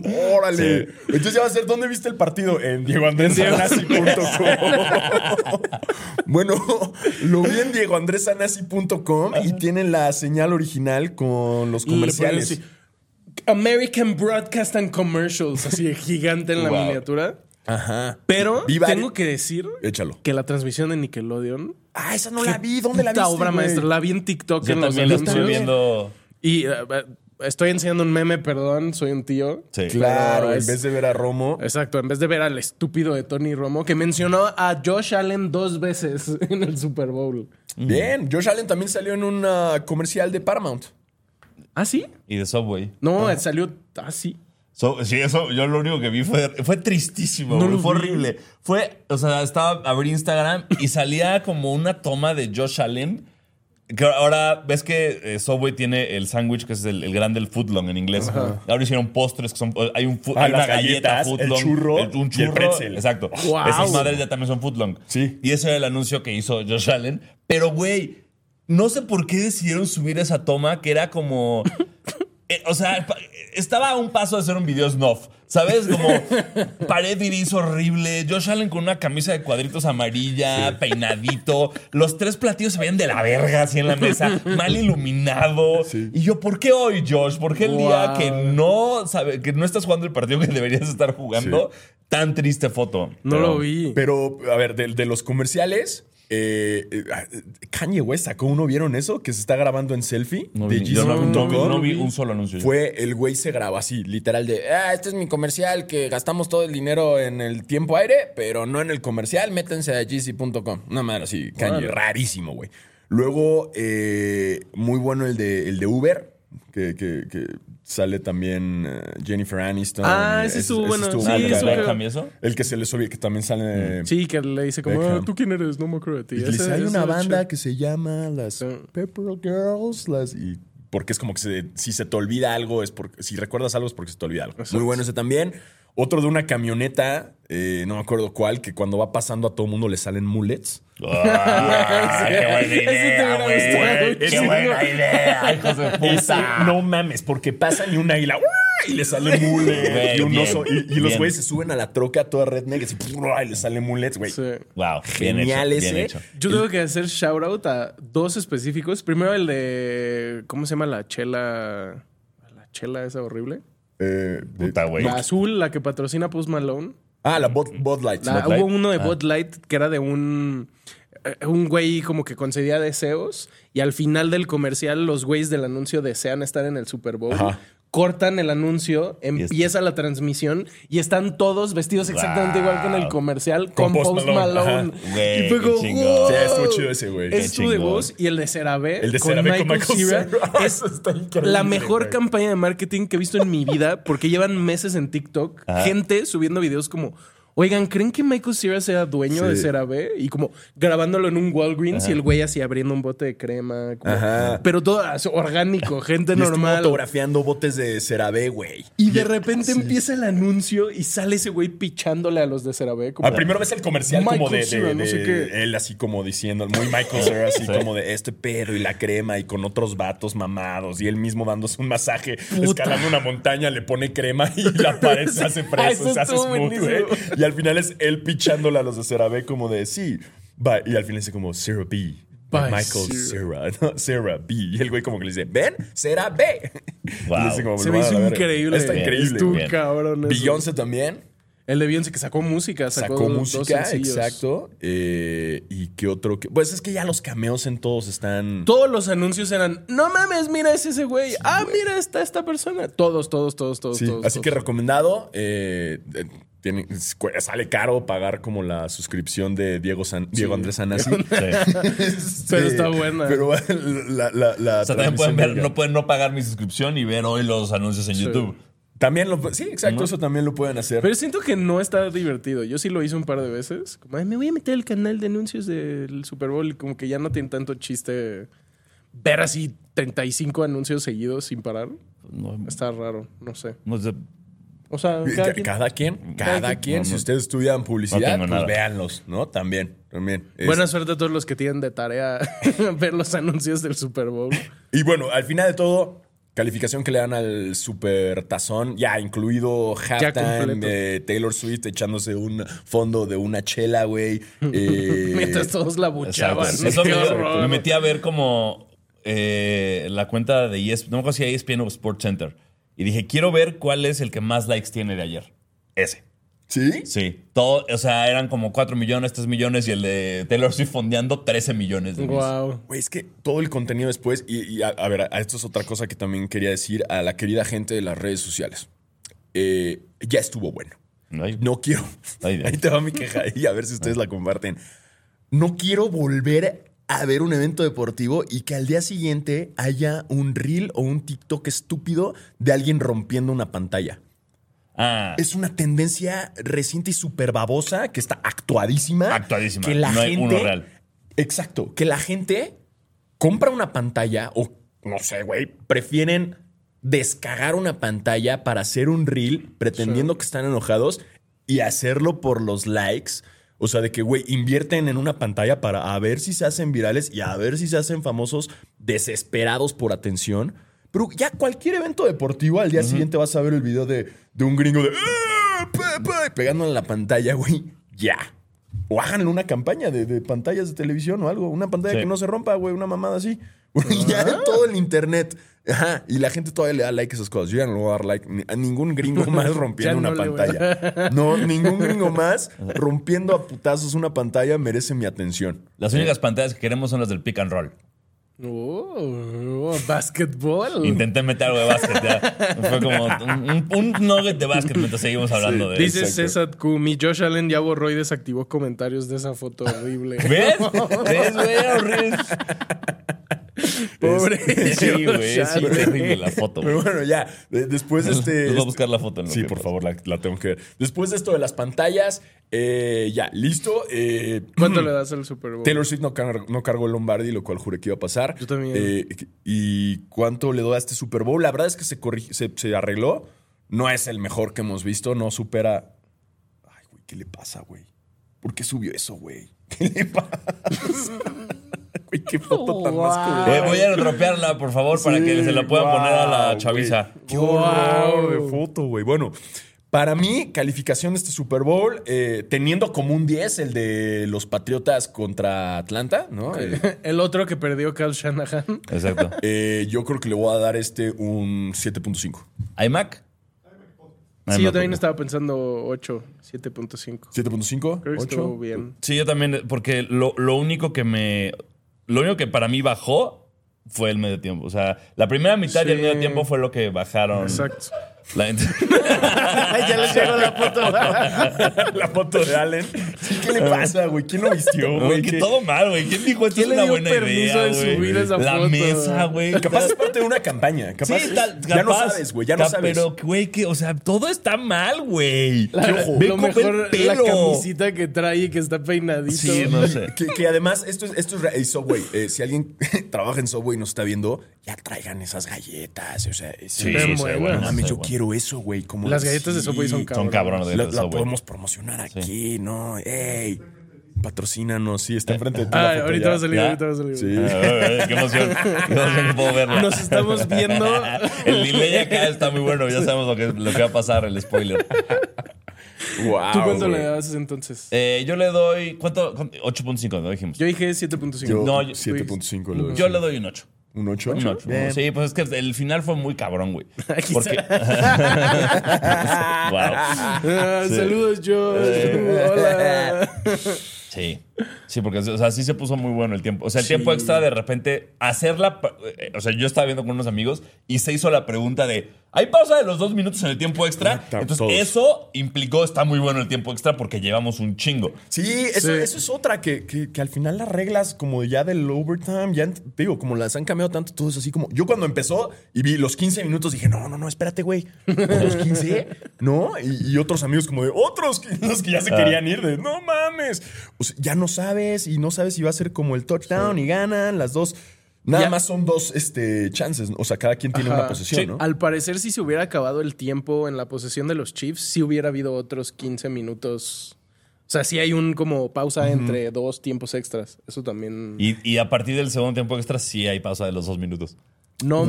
güey. Órale. Entonces ya va a ser, ¿dónde viste el partido? En diegoandresanasi.com. bueno, lo vi en diegoandresanasi.com y tienen la señal original con los comerciales. American Broadcast and Commercials, así de gigante en la Wow. miniatura. Ajá. Pero Viva- tengo que decir Échalo. que la transmisión de Nickelodeon. Ah, esa no la vi. ¿Dónde la puta viste, obra maestra. La vi en TikTok Yo en los también lo estoy viendo. Y eh, eh, estoy enseñando un meme, perdón, soy un tío. Sí. Claro, en vez de ver a Romo. Exacto, en vez de ver al estúpido de Tony Romo, que mencionó a Josh Allen dos veces en el Super Bowl. Bien, Josh Allen también salió en un ah, comercial de Paramount. ¿Ah, sí? Y de Subway. No, salió así. So- sí, eso yo lo único que vi fue, fue tristísimo, No fue vi. horrible. Fue, o sea, estaba abrí Instagram y salía como una toma de Josh Allen. Que ahora ves que eh, Subway tiene el sándwich que es el, el grande, el footlong en inglés. Ahora hicieron postres que son. Hay, un, Ah, hay una galleta galletas, el footlong. churro un y el churro. pretzel. Exacto. Guau. Esas madres ya también son footlong. Sí. Y ese era el anuncio que hizo Josh Allen. Pero, güey, no sé por qué decidieron subir esa toma que era como. Eh, o sea, estaba a un paso de hacer un video snuff. ¿Sabes? Como pared iris horrible. Josh Allen con una camisa de cuadritos amarilla, peinadito. Los tres platillos se veían de la verga así en la mesa, mal iluminado. Y yo, ¿por qué hoy, Josh? ¿Por qué el día que no sabe, que no estás jugando el partido que deberías estar jugando? Tan triste foto. No Pero- lo vi. Pero, a ver, de, de los comerciales, eh, eh, Kanye West sacó uno, ¿vieron eso? Que se está grabando en selfie No de vi, yo no, no vi- no un solo anuncio. Fue el güey se grabó así, literal de, ah, este es mi comercial que gastamos todo el dinero en el tiempo aire, pero no en el comercial, métanse a GC.com. Una madre así, Kanye, rarísimo, güey. Luego, eh, muy bueno el de, el de Uber, que, que- que sale también eh, Jennifer Aniston. Ah, ese Es- estuvo bueno. estuvo Sí, Ah, ¿el que se le subió, que también sale... Sí, que le dice como. "Ah, ¿tú quién eres? No me acuerdo de ti. Y le Ese- dice, hay ese una banda que se llama las Sí. Pepper Girls. Las, y porque es como que se- si se te olvida algo, es porque si recuerdas algo es porque se te olvida algo. Muy bueno ese también. Otro de una camioneta, eh, no me acuerdo cuál, que cuando va pasando a todo mundo le salen mullets. Ah, qué buena Ese te idea, hubiera güey. gustado un Qué chingo. buena idea, hijos de Ese, puta. no mames, porque pasan y un águila y le sale mullet. Güey, y un bien, oso. Y, y los güeyes se suben a la troca toda redneck y, y le sale mullets, güey. Sí. Wow, bien Genial hecho, ese. bien hecho. Yo tengo que hacer shout out a dos específicos. Primero el de. ¿Cómo se llama la chela? La chela esa horrible. Eh, Puta, güey. La azul, la que patrocina Post Malone. ah, la Bud, Bud Light. La- Bud Light? hubo uno de Ah. Bud Light que era de un. eh, Un güey como que concedía deseos y al final del comercial los güeyes del anuncio desean estar en el Super Bowl. Ajá. Cortan el anuncio, empieza la transmisión y están todos vestidos exactamente igual que en el comercial con, Con Post Malone, y fue como, wow. Sí, estuvo chido ese, güey. Es de voz y el de CeraVe. El de con CeraVe con Michael Cera. Cera. Es increíble, la mejor campaña de marketing que he visto en mi vida porque llevan meses en TikTok. Ajá. Gente subiendo videos como. Oigan, ¿creen que Michael Cera sea dueño Sí. de CeraVe? Y como grabándolo en un Walgreens y el güey así abriendo un bote de crema. como- Ajá. Pero todo así, orgánico, gente Y estuvo normal. fotografiando botes de CeraVe, güey. Y de repente empieza el anuncio y sale ese güey pichándole a los de CeraVe. Como, Al primero ves el comercial como Michael de, de- Cera, no de sé qué. él así como diciendo, muy Michael Cera, así como de este pedo y la crema y con otros vatos mamados y él mismo dándose un masaje, escalando una montaña, le pone crema y la pared se hace Ah, preso, eso se hace smooth, güey. Al final es él pichándole a los de CeraVe como de sí, va, y al final dice como Cera B. By Michael Cera. Cera, no, B. Y el güey como que le dice, ven, Cera B. Wow. Y le dice como, Se "Lo me hizo ver". increíble. Está increíble. Bien. cabrón. Beyoncé también. El de Beyoncé que sacó música. Sacó, música, exacto. Eh, y qué otro. que- Pues es que ya los cameos en todos están. Todos los anuncios eran, no mames, mira es ese güey. ah, mira, está esta persona. Todos, todos, todos, todos. Sí, todos, así que recomendado. eh, tiene- sale caro pagar como la suscripción de Diego, San- Diego Andrés Sanasi. Sí. Pero está buena. Pero la, la, la O sea, también transmisión pueden ver, gringa. no pueden no pagar mi suscripción y ver hoy los anuncios en YouTube. También lo. Sí, exacto, eso también lo pueden hacer. Pero siento que no está divertido. Yo sí lo hice un par de veces. Como, "Ay, me voy a meter al canal de anuncios del Super Bowl. Y como que ya no tiene tanto chiste ver así 35 anuncios seguidos sin parar. No, Está raro, no sé. no sé. O sea, Ca- cada quien- cada quien, cada Cada quien. No, Si no. ustedes estudian publicidad, pues nada. véanlos, ¿no? También, también. Es- Buena suerte a todos los que tienen de tarea ver los anuncios del Super Bowl. Y bueno, al final de todo, calificación que le dan al super tazón, ya incluido halftime de Taylor Swift echándose un fondo de una chela, güey. Eh, Mientras todos la buchaban. Exacto. Eso Qué me, metí a ver como eh, la cuenta de ESPN, no me acuerdo si ESPN o Sports Center. Y dije, quiero ver cuál es el que más likes tiene de ayer. Ese. ¿Sí? Sí. Todo, o sea, eran como 4 millones, 3 millones y el de Taylor Swift fondeando 13 millones de. Wow. Güey, es que todo el contenido después, y, y a, a ver, a- esto es otra cosa que también quería decir a la querida gente de las redes sociales. Eh, ya estuvo bueno. Ay, No quiero. Ay. Ahí te va mi queja y a ver si ustedes la comparten. No quiero volver a ver un evento deportivo y que al día siguiente haya un reel o un TikTok estúpido de alguien rompiendo una pantalla. Ah, Es una tendencia reciente y súper babosa que está actuadísima. Actuadísima. Que la No hay gente, uno real. Exacto. Que la gente compra una pantalla o, no sé, güey, prefieren descargar una pantalla para hacer un reel pretendiendo que están enojados y hacerlo por los likes. O sea, de que, güey, invierten en una pantalla para a ver si se hacen virales y a ver si se hacen famosos desesperados por atención. Pero ya cualquier evento deportivo, al día siguiente vas a ver el video de, de un gringo de "Ah, pa, pa", pegándole a la pantalla, güey. Ya. O háganle una campaña de, de pantallas de televisión o algo. Una pantalla Sí. que no se rompa, güey. Una mamada así. Y ya en todo el internet. Ajá. Y la gente todavía le da like a esas cosas. Yo ya no le voy a dar like a ningún gringo más rompiendo una pantalla. No, ningún gringo más rompiendo a putazos una pantalla merece mi atención. Las únicas pantallas que queremos son las del pick and roll. Oh, basketball. Intenté meter algo de básquet. ya. Fue como un, un- nugget de básquet mientras seguimos hablando de Dice. César Q, mi Josh Allen ya borró y desactivó comentarios de esa foto horrible. ¿Ves? ¿Ves, güey? Horrible. Pobre Sí, güey. Sí, Allen. terrible la foto, Pero bueno, ya. de- después de este. Les voy a buscar la foto en lo Sí, que por pasa. favor, la, la tengo que ver. Después de esto de las pantallas, eh, ya, listo. Eh, ¿Cuánto le das al Super Bowl? Taylor Swift no, car- no cargó el Lombardi, lo cual juré que iba a pasar. Yo también. Eh, ¿Y cuánto le doy a este Super Bowl? La verdad es que se, se, se arregló. No es el mejor que hemos visto, no supera. Ay, güey, ¿qué le pasa, güey? ¿Por qué subió eso, güey? ¿Qué le pasa? Güey, qué foto tan más Eh, voy a dropearla, por favor, para que se la puedan Sí, poner a la chaviza. güey. Qué horror de foto, güey. Bueno, para mí, calificación de este Super Bowl, eh, teniendo como un 10 el de los Patriotas contra Atlanta, ¿no? Eh, El otro que perdió Kyle Shanahan. Exacto. eh, yo creo que le voy a dar este un 7.5. ¿iMac? Sí, yo también estaba pensando 8, 7.5. ¿7.5? Creo que ¿8? estuvo bien. Sí, yo también, porque lo, lo único que me. Lo único que para mí bajó fue el medio tiempo. O sea, la primera mitad y el Sí. medio tiempo fue lo que bajaron. Exacto. La gente. ya les llegó la foto. la foto de Allen. Sí, ¿Qué le pasa, güey? ¿Quién lo vistió, Güey, que ¿Qué- todo mal, güey. ¿Quién dijo esto ¿Quién es le una dio buena permiso idea, de güey? subir esa La foto? mesa, güey. Capaz es parte de una campaña. Capaz Sí, tal- ya no capaz. sabes, güey. Ya no sabes. Pero, güey, que, o sea, todo está mal, güey. Lo mejor, el la camisita que trae y que está peinadito. Sí, no sé. Que, que además, esto es, esto es eh, Subway. Eh, si alguien trabaja en Subway y nos está viendo, ya traigan esas galletas. O sea, es- Sí, sí, bueno, No mames, yo bueno. quiero eso, güey. como Las galletas de Subway son Son cabrones de La, las la podemos promocionar aquí, ¿no? ¡Ey! Patrocínanos, sí, está enfrente de ti. Ah, ahorita va a salir, ¿Ya? ahorita va a salir. Sí. Ah, qué emoción. Qué emoción que puedo verla. Nos estamos viendo. el delay acá está muy bueno. Ya sabemos lo que, lo que va a pasar, el spoiler. Wow, ¿Tú cuánto güey. le das entonces? Eh, yo le doy. ¿Cuánto? cuánto? 8.5, ¿no dijimos? Yo dije 7.5. Yo, No, yo- 7.5 le doy. Yo le doy un 8. ¿Un 8? Un 8. Sí, pues es que el final fue muy cabrón, güey. Porque. wow. Ah, Saludos, Josh. Hola. Sí. Sí, porque o sea, sí se puso muy bueno el tiempo. O sea, el tiempo extra de repente hacerla. O sea, yo estaba viendo con unos amigos y se hizo la pregunta de: ¿hay pausa de los dos minutos en el tiempo extra? Ta- Entonces, todos. eso implicó: está muy bueno el tiempo extra porque llevamos un chingo. Sí, eso, Sí. eso es otra, que, que- que al final las reglas como ya del overtime, ya digo, como las han cambiado tanto, todo es así como... Yo cuando empezó y vi los 15 minutos dije, no, no, no, espérate, güey. Los 15, ¿no? Y, y otros amigos como de, otros que, los que ya se querían ir, de, no mames. O sea, ya no sabes y no sabes si va a ser como el touchdown y ganan las dos. Nada Ya. más son dos este, chances, o sea, cada quien tiene Ajá. una posesión, Sí. ¿no? Al parecer, si se hubiera acabado el tiempo en la posesión de los Chiefs, sí hubiera habido otros 15 minutos. O sea, sí hay un como pausa entre dos tiempos extras. Eso también. Y, y a partir del segundo tiempo extra, sí hay pausa de los dos minutos. no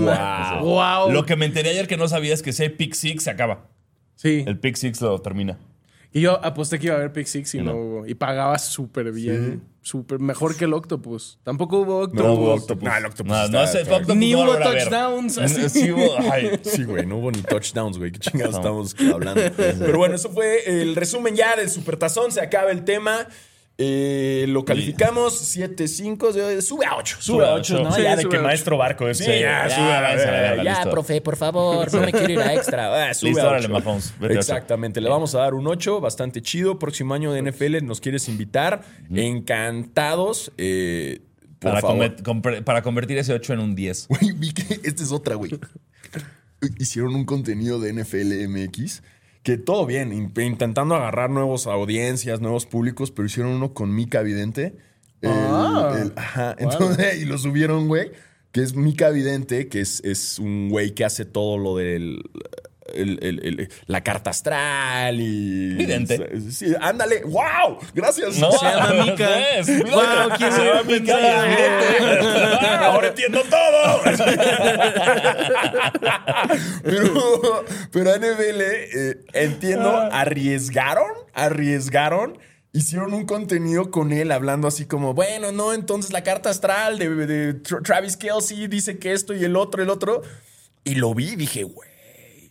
Wow. Lo que me enteré ayer que no sabía es que si hay pick six, se acaba. Sí. El pick six lo termina. Y yo aposté que iba a haber Pick Six y no, No. hubo. Y pagaba súper bien. Súper mejor que el Octopus. Tampoco hubo Octopus. No hubo Octopus. No, el Octopus No, está- no sé, está- Octopus Ni no hubo touchdowns, así. Sí hubo. ay. Sí, güey, no hubo ni touchdowns, güey. ¿Qué chingados estamos hablando? Pero bueno, eso fue el resumen ya del Supertazón. Se acaba el tema. Eh, lo calificamos 7-5, eh, sube a 8. Sube a 8, ¿no? Sí, ya de que ocho. maestro barco. Sí, Sí, ya, ya, sube a Ya, listo. profe, por favor, no me quiero ir a extra. Ah, sube Listo, a órale, ocho. Mahomes, vete a ocho. Exactamente, le vamos a dar un 8, bastante chido. Próximo año de NFL nos quieres invitar. Encantados. eh, por Para, favor. conver- compre- para convertir ese 8 en un 10. Güey, vi que esta es otra, güey. Hicieron un contenido de NFL MX que todo bien, in- intentando agarrar nuevas audiencias, nuevos públicos, pero hicieron uno con Mika Vidente. El- Ah. el- ajá, entonces, y lo subieron, güey, que es Mika Vidente, que es, es un güey que hace todo lo del... el- el- el- la carta astral y. Vidente. Sí, ándale. ¡Wow! Gracias. No, Se llama Mika. es, Wow, ¿quién se llama iba a Mika y es vidente. Ahora entiendo todo. pero, pero a NFL, eh, entiendo, arriesgaron, arriesgaron. Hicieron un contenido con él hablando así como, bueno, no, entonces la carta astral de, de Tra- Travis Kelsey dice que esto y el otro, el otro. Y lo vi y dije, güey,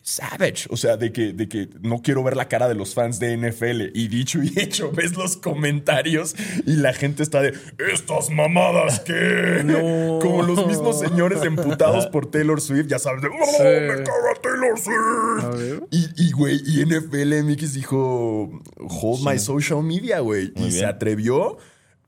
savage. O sea, de que, de que no quiero ver la cara de los fans de NFL. Y dicho y hecho, ves los comentarios y la gente está de, estas mamadas que... No. Como los mismos señores emputados por Taylor Swift, ya sabes, de, ¡Oh, Sí. me caga Taylor Swift! Y, güey, y NFL MX dijo, hold my social media, güey. Y se atrevió.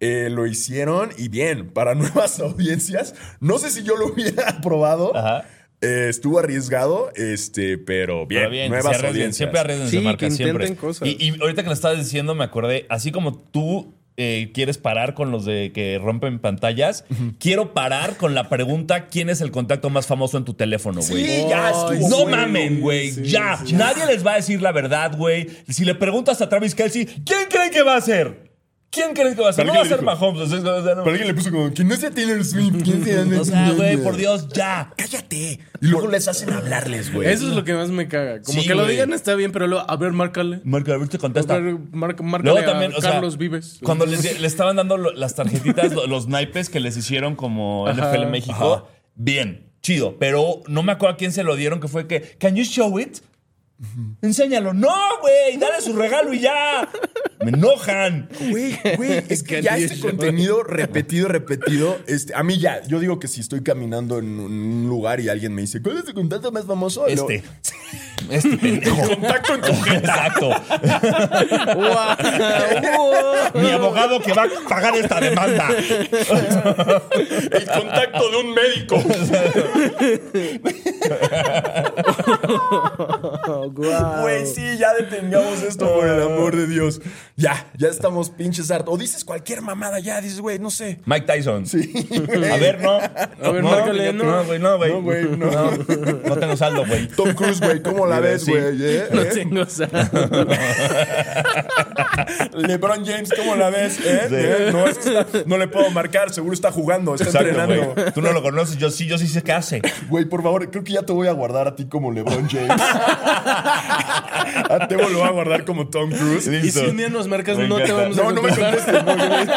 eh, lo hicieron y bien, para nuevas audiencias. No sé si yo lo hubiera probado. Ajá. Eh, estuvo arriesgado, este, pero bien, Pero bien, nuevas arriesguen, audiencias. siempre arriesguen Sí, se marca que siempre. cosas. Y, y ahorita que lo estabas diciendo, me acordé, así como tú eh, quieres parar con los de que rompen pantallas, quiero parar con la pregunta: ¿quién es el contacto más famoso en tu teléfono, güey? Sí, ya estuvo No mamen, güey. Sí, ya. sí. Nadie les va a decir la verdad, güey. Si le preguntas a Travis Kelsey, ¿quién creen que va a ser? ¿Quién creen que va a ser? No va a ser Mahomes. o sea, o sea, no- Pero alguien le puso como, que no sea Taylor Swift, ¿quién sea? O sea, güey, por Dios, ya. Cállate. Y luego les hacen hablarles, güey. Eso es lo que más me caga. Como Sí, que lo güey. digan está bien, pero luego, a ver, márcale. Marca, a ver, te A contesta. ver, marca- márcale Luego también, a o sea, Carlos Vives. Cuando les, le estaban dando lo- las tarjetitas, lo- los naipes que les hicieron como Ajá. NFL México, bien, chido. Pero no me acuerdo a quién se lo dieron, que fue que, ¿can you show it? Enséñalo. No, güey, dale su regalo y ya. Me enojan. Güey, güey, es que ya este contenido repetido, repetido, este, a mí ya, yo digo que si estoy caminando en un lugar y alguien me dice, ¿cuál es el contacto más famoso? Lo- Este. Este pendejo. contacto en tu Exacto. Mi abogado que va a pagar esta demanda. el contacto de un médico. Güey, sí, ya detengamos esto por el amor de Dios. Ya, ya estamos pinches hartos. O dices cualquier mamada ya, dices, güey, no sé. Mike Tyson. Sí. A ver, no. A ver, márcale, no. No, güey, no, güey. No, güey, no. no. No tengo saldo, güey. Tom Cruise, güey, ¿cómo la ves, Sí. güey? ¿Eh? No ¿Eh? tengo saldo. LeBron James, ¿cómo la ves? ¿Eh? ¿Eh? No, es que está- no le puedo marcar, seguro está jugando, está Exacto, entrenando. güey. Tú no lo conoces, yo sí, yo sí sé qué hace. Güey, por favor, creo que ya te voy a guardar a ti como LeBron James. a Tebo lo voy a guardar como Tom Cruise. Y si un día nos marcas, Me no te vamos a No, no me no, güey.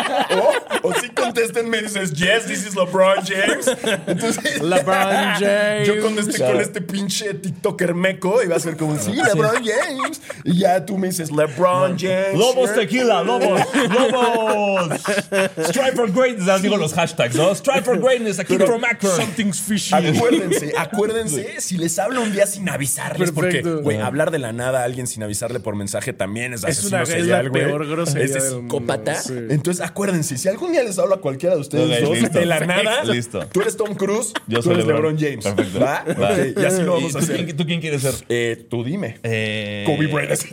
O, o si contesten, me dices, yes, this is LeBron James. Entonces, LeBron James. yo contesté con este pinche TikToker meco y va a ser como, sí, LeBron James. Y ya tú me dices, LeBron James. Lobos tequila, lobos, lobos. Strive for greatness, digo los hashtags, ¿no? Strive for greatness, a kid from Akron. Something's fishy. Acuérdense, acuérdense, si les hablo un día sin avisarles, Perfecto. porque, güey, hablar de la nada a alguien sin avisarle por mensaje también es Es asesino una- es serial, la güey. peor grosería Es psicópata. sí. Entonces, acuérdense, si algún día les hablo a cualquiera de ustedes dos, listo. de la nada, Listo. tú eres Tom Cruise, Yo tú soy eres LeBron. James. Perfecto. ¿Va? Va. Ok, y así lo vamos ¿Y a tú hacer. quién, tú quién quieres ser? Eh, tú dime. Eh, Kobe Bryant.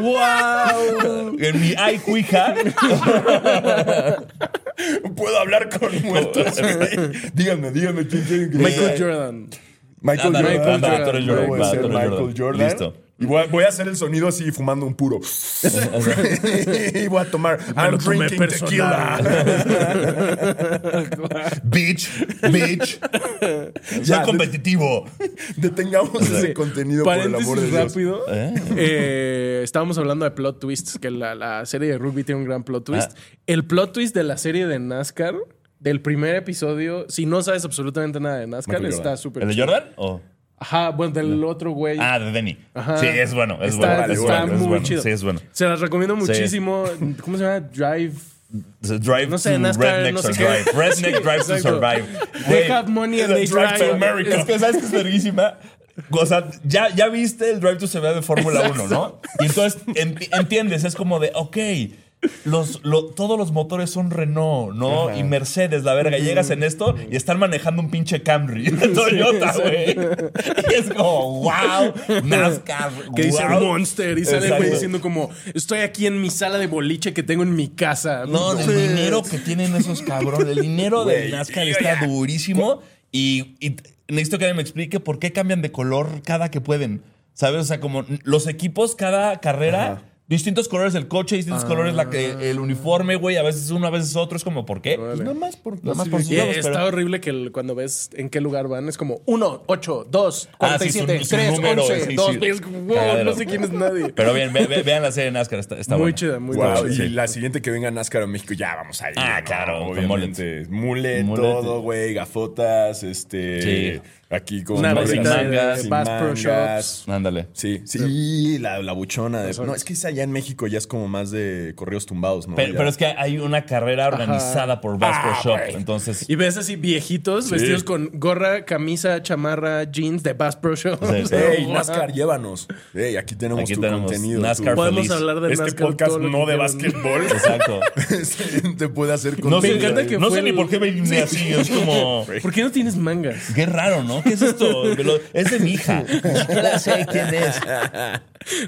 ¡Wow! En mi ay cuija. Puedo hablar con muertos. díganme, díganme quién quieren que Michael Jordan. Michael Jordan. Michael. Jordan. Listo. Y voy a, voy a hacer el sonido así fumando un puro. y voy a tomar. I'm drinking personal. tequila. Bitch, bitch. Ya, Soy competitivo. Detengamos ese contenido por el amor de Dios. rápido. Eh, estábamos hablando de plot twists, que la, la serie de rugby tiene un gran plot twist. Ah. El plot twist de la serie de NASCAR, del primer episodio, si no sabes absolutamente nada de NASCAR, está súper ¿El de. Jordan? ¿O? Ajá, bueno, del otro güey. Ah, de Denny. Ajá. Sí, es bueno, es está, bueno. Es está bueno, es muy bueno. chido. Sí, es bueno. Se las recomiendo muchísimo. ¿Cómo se llama? Drive. Drive No sé, to NASCAR, Redneck no sé qué. Survive. Redneck Sí, Drive to. Survive. They have money and they Drive to. America. Es que, ¿sabes qué es verguísima? O sea, ya, ya viste el Drive to Survive de Fórmula 1, ¿no? Y entonces enti- entiendes, es como de, ok, los, lo- todos los motores son Renault, ¿no? Y Mercedes, la verga. Llegas en esto y están manejando un pinche Camry de Toyota, güey. Y es como, wow, NASCAR, Que dice wow. Monster y sale güey diciendo como estoy aquí en mi sala de boliche que tengo en mi casa. No, del dinero que tienen esos cabrones. El dinero del NASCAR está ya. durísimo. Y, y necesito que alguien me explique por qué cambian de color cada que pueden. ¿Sabes? O sea, como los equipos, cada carrera, distintos colores el coche, distintos colores la que, el uniforme, güey. A veces uno, a veces otro. Es como, ¿por qué? Pues nada más por, Nada más por sus huevos, está pero- horrible que el- cuando ves en qué lugar van es como 1, 8, 2, Ah, sí, 47, su- su 3, número, 11, sí, 2. sí. Es como, wow, Cagadero. no sé quién es nadie. Pero bien, ve- ve- vean la serie de NASCAR. Está, está muy buena. chida, muy Wow, buena. y sí. la siguiente que venga NASCAR a México, ya vamos a ir. Ah, ¿no? claro, obviamente. Mulet, Mulet. todo, güey, gafotas, este. Sí. Aquí con Una Sin mangas, sin Bass Pro. Shops. Ándale. Sí, sí, la, la buchona. De, no, es que esa allá en México ya es como más de correos tumbados, ¿no? Pero, es que hay una carrera organizada por Bass Pro Ah, Shop. güey. Entonces, Y ves así viejitos vestidos con gorra, camisa, chamarra, jeans de Bass Pro Shops. Sí. Ey. NASCAR, llévanos. Ey, aquí tenemos Aquí tu tenemos contenido. NASCAR Podemos hablar de este NASCAR podcast no de básquetbol exacto. te puede hacer No sé, contenido. encanta que no sé ni por qué me así. Es como. ¿Por qué no tienes mangas? Qué raro, ¿no? ¿Qué es esto? Lo- Es de mi hija. Ni sé quién es.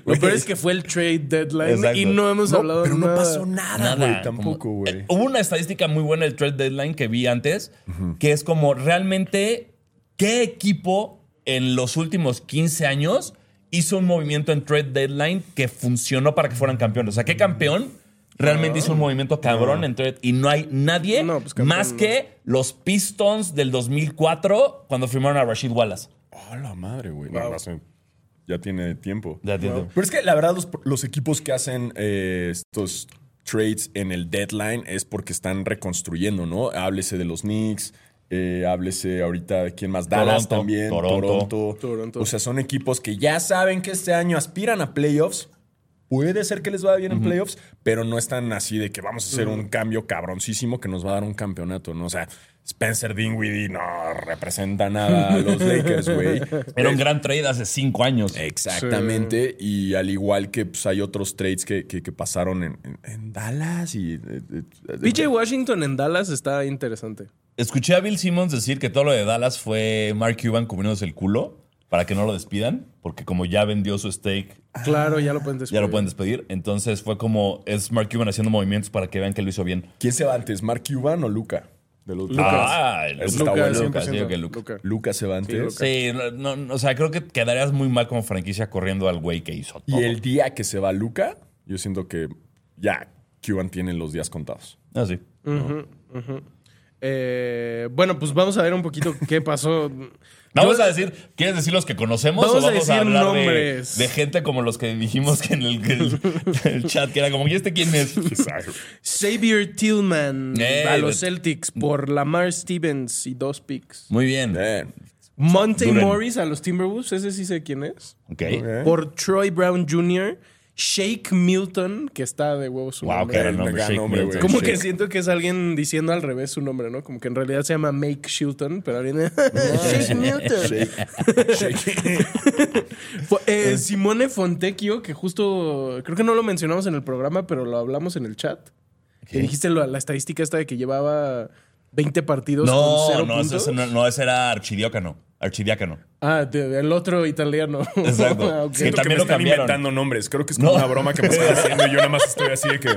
Lo peor es que fue el trade deadline Exacto. y no hemos No, hablado pero no nada. pasó nada, Nada. güey. Tampoco, güey. Eh, hubo una estadística muy buena del trade deadline que vi antes, que es como realmente qué equipo en los últimos 15 años hizo un movimiento en trade deadline que funcionó para que fueran campeones. O sea, qué campeón realmente hizo un movimiento cabrón en trade y no hay nadie No, pues, campeón, más no. que los Pistons del 2004 cuando firmaron a Rashid Wallace. Oh, la madre, güey. No, no sé. Ya tiene tiempo. Ya tiene- Pero es que la verdad, los, los equipos que hacen eh, estos trades en el deadline es porque están reconstruyendo, ¿no? Háblese de los Knicks. eh, háblese ahorita de quién más, Dallas Toronto, también, Toronto. Toronto. Toronto. O sea, son equipos que ya saben que este año aspiran a playoffs, puede ser que les vaya bien en playoffs, pero no están así de que vamos a hacer un cambio cabroncísimo que nos va a dar un campeonato, ¿no? O sea, Spencer Dinwiddie no representa nada a los Lakers, güey. Era un gran trade hace cinco años. Exactamente, y al igual que pues, hay otros trades que, que- que pasaron en, en- en Dallas y... eh, eh, eh, PJ Washington en Dallas está interesante. Escuché a Bill Simmons decir que todo lo de Dallas fue Mark Cuban cubriéndose el culo para que no lo despidan, porque como ya vendió su stake, Claro, ya lo pueden despedir. ya lo pueden despedir. Entonces fue como es Mark Cuban haciendo movimientos para que vean que lo hizo bien. ¿Quién se va antes, Mark Cuban o Luca? De los Lucas. Ah, Luka, está bueno. Luka, 100%. sí, ok, Luka. Luka. Luca se va antes. Luka. Sí, no, no, o sea, creo que quedarías muy mal como franquicia corriendo al güey que hizo todo. Y el día que se va Luca, yo siento que ya Cuban tiene los días contados. Ah, sí. Eh, bueno, pues vamos a ver un poquito qué pasó. Vamos Yo- a decir, ¿quieres decir los que conocemos Vamos o a vamos a, decir hablar de, nombres. de gente como los que dijimos que en el, que el- el chat, que era como, ¿y este quién es? Xavier Tillman Eh, a los but- Celtics por Lamar Stevens y dos picks. Muy bien. Bien. Monte Duren. Morris a los Timberwolves, ese sí sé quién es. Ok. Por Troy Brown Jr., Shake Milton, que está de huevos su Wow, nombre. qué gran El nombre. gran Shake nombre, Milton. Como Shake. que siento que es alguien diciendo al revés su nombre, ¿no? Como que en realidad se llama Make Shilton, pero alguien. Shake Milton. Fue- eh, Simone Fontecchio, que justo creo que no lo mencionamos en el programa, pero lo hablamos en el chat. Que dijiste la estadística esta de que llevaba 20 partidos con No, cero no, puntos. ese, no, no, ese era archidiácano. Archidiácano. Ah, de- el otro italiano. Exacto. Ah, ok. Que Siento que también me lo están cambiaron. inventando nombres. Creo que es como No. una broma que me están haciendo y yo nada más estoy así de que...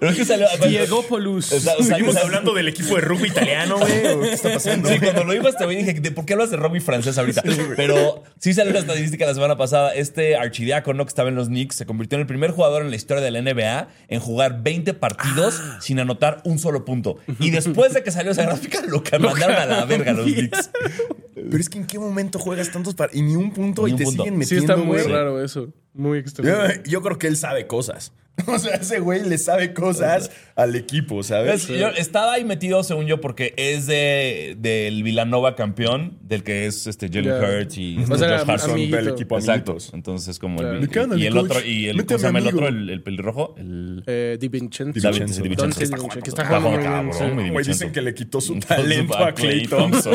Pero es que salió. Diego Polus. O sea, o sea, Seguimos hablando del equipo de rugby italiano, güey. ¿o ¿Qué está pasando? Sí, cuando lo ibas te y dije, ¿de por qué hablas de rugby francés ahorita? Pero sí salió la estadística la semana pasada. Este archidiácono que estaba en los Knicks se convirtió en el primer jugador en la historia de la NBA en jugar 20 partidos Ah. sin anotar un solo punto. Y después de que salió esa gráfica, lo que mandaron a la verga los Knicks. Pero es que en qué momento juegas tantos par- y ni un punto Ni y un te punto. siguen Sí, metiendo, está muy güey. raro eso. Muy extraño. Yo, yo creo que él sabe cosas. O sea, ese güey le sabe cosas al equipo, ¿sabes? Es- yo- estaba ahí metido, según yo, porque es de del Villanova campeón, del que es este Jalen Ya. Hurts y O este sea, Josh amiguito. del equipo Exacto. amiguitos. Entonces, como Claro. el, quedan y el el coach. otro, y el, ¿cómo a se llama el otro? El, el pelirrojo. El Eh, Di Vincenzo. Di Vincenzo. Di Está Vincenzo, que está jugando Güey, dicen que le quitó su talento a Clay Thompson.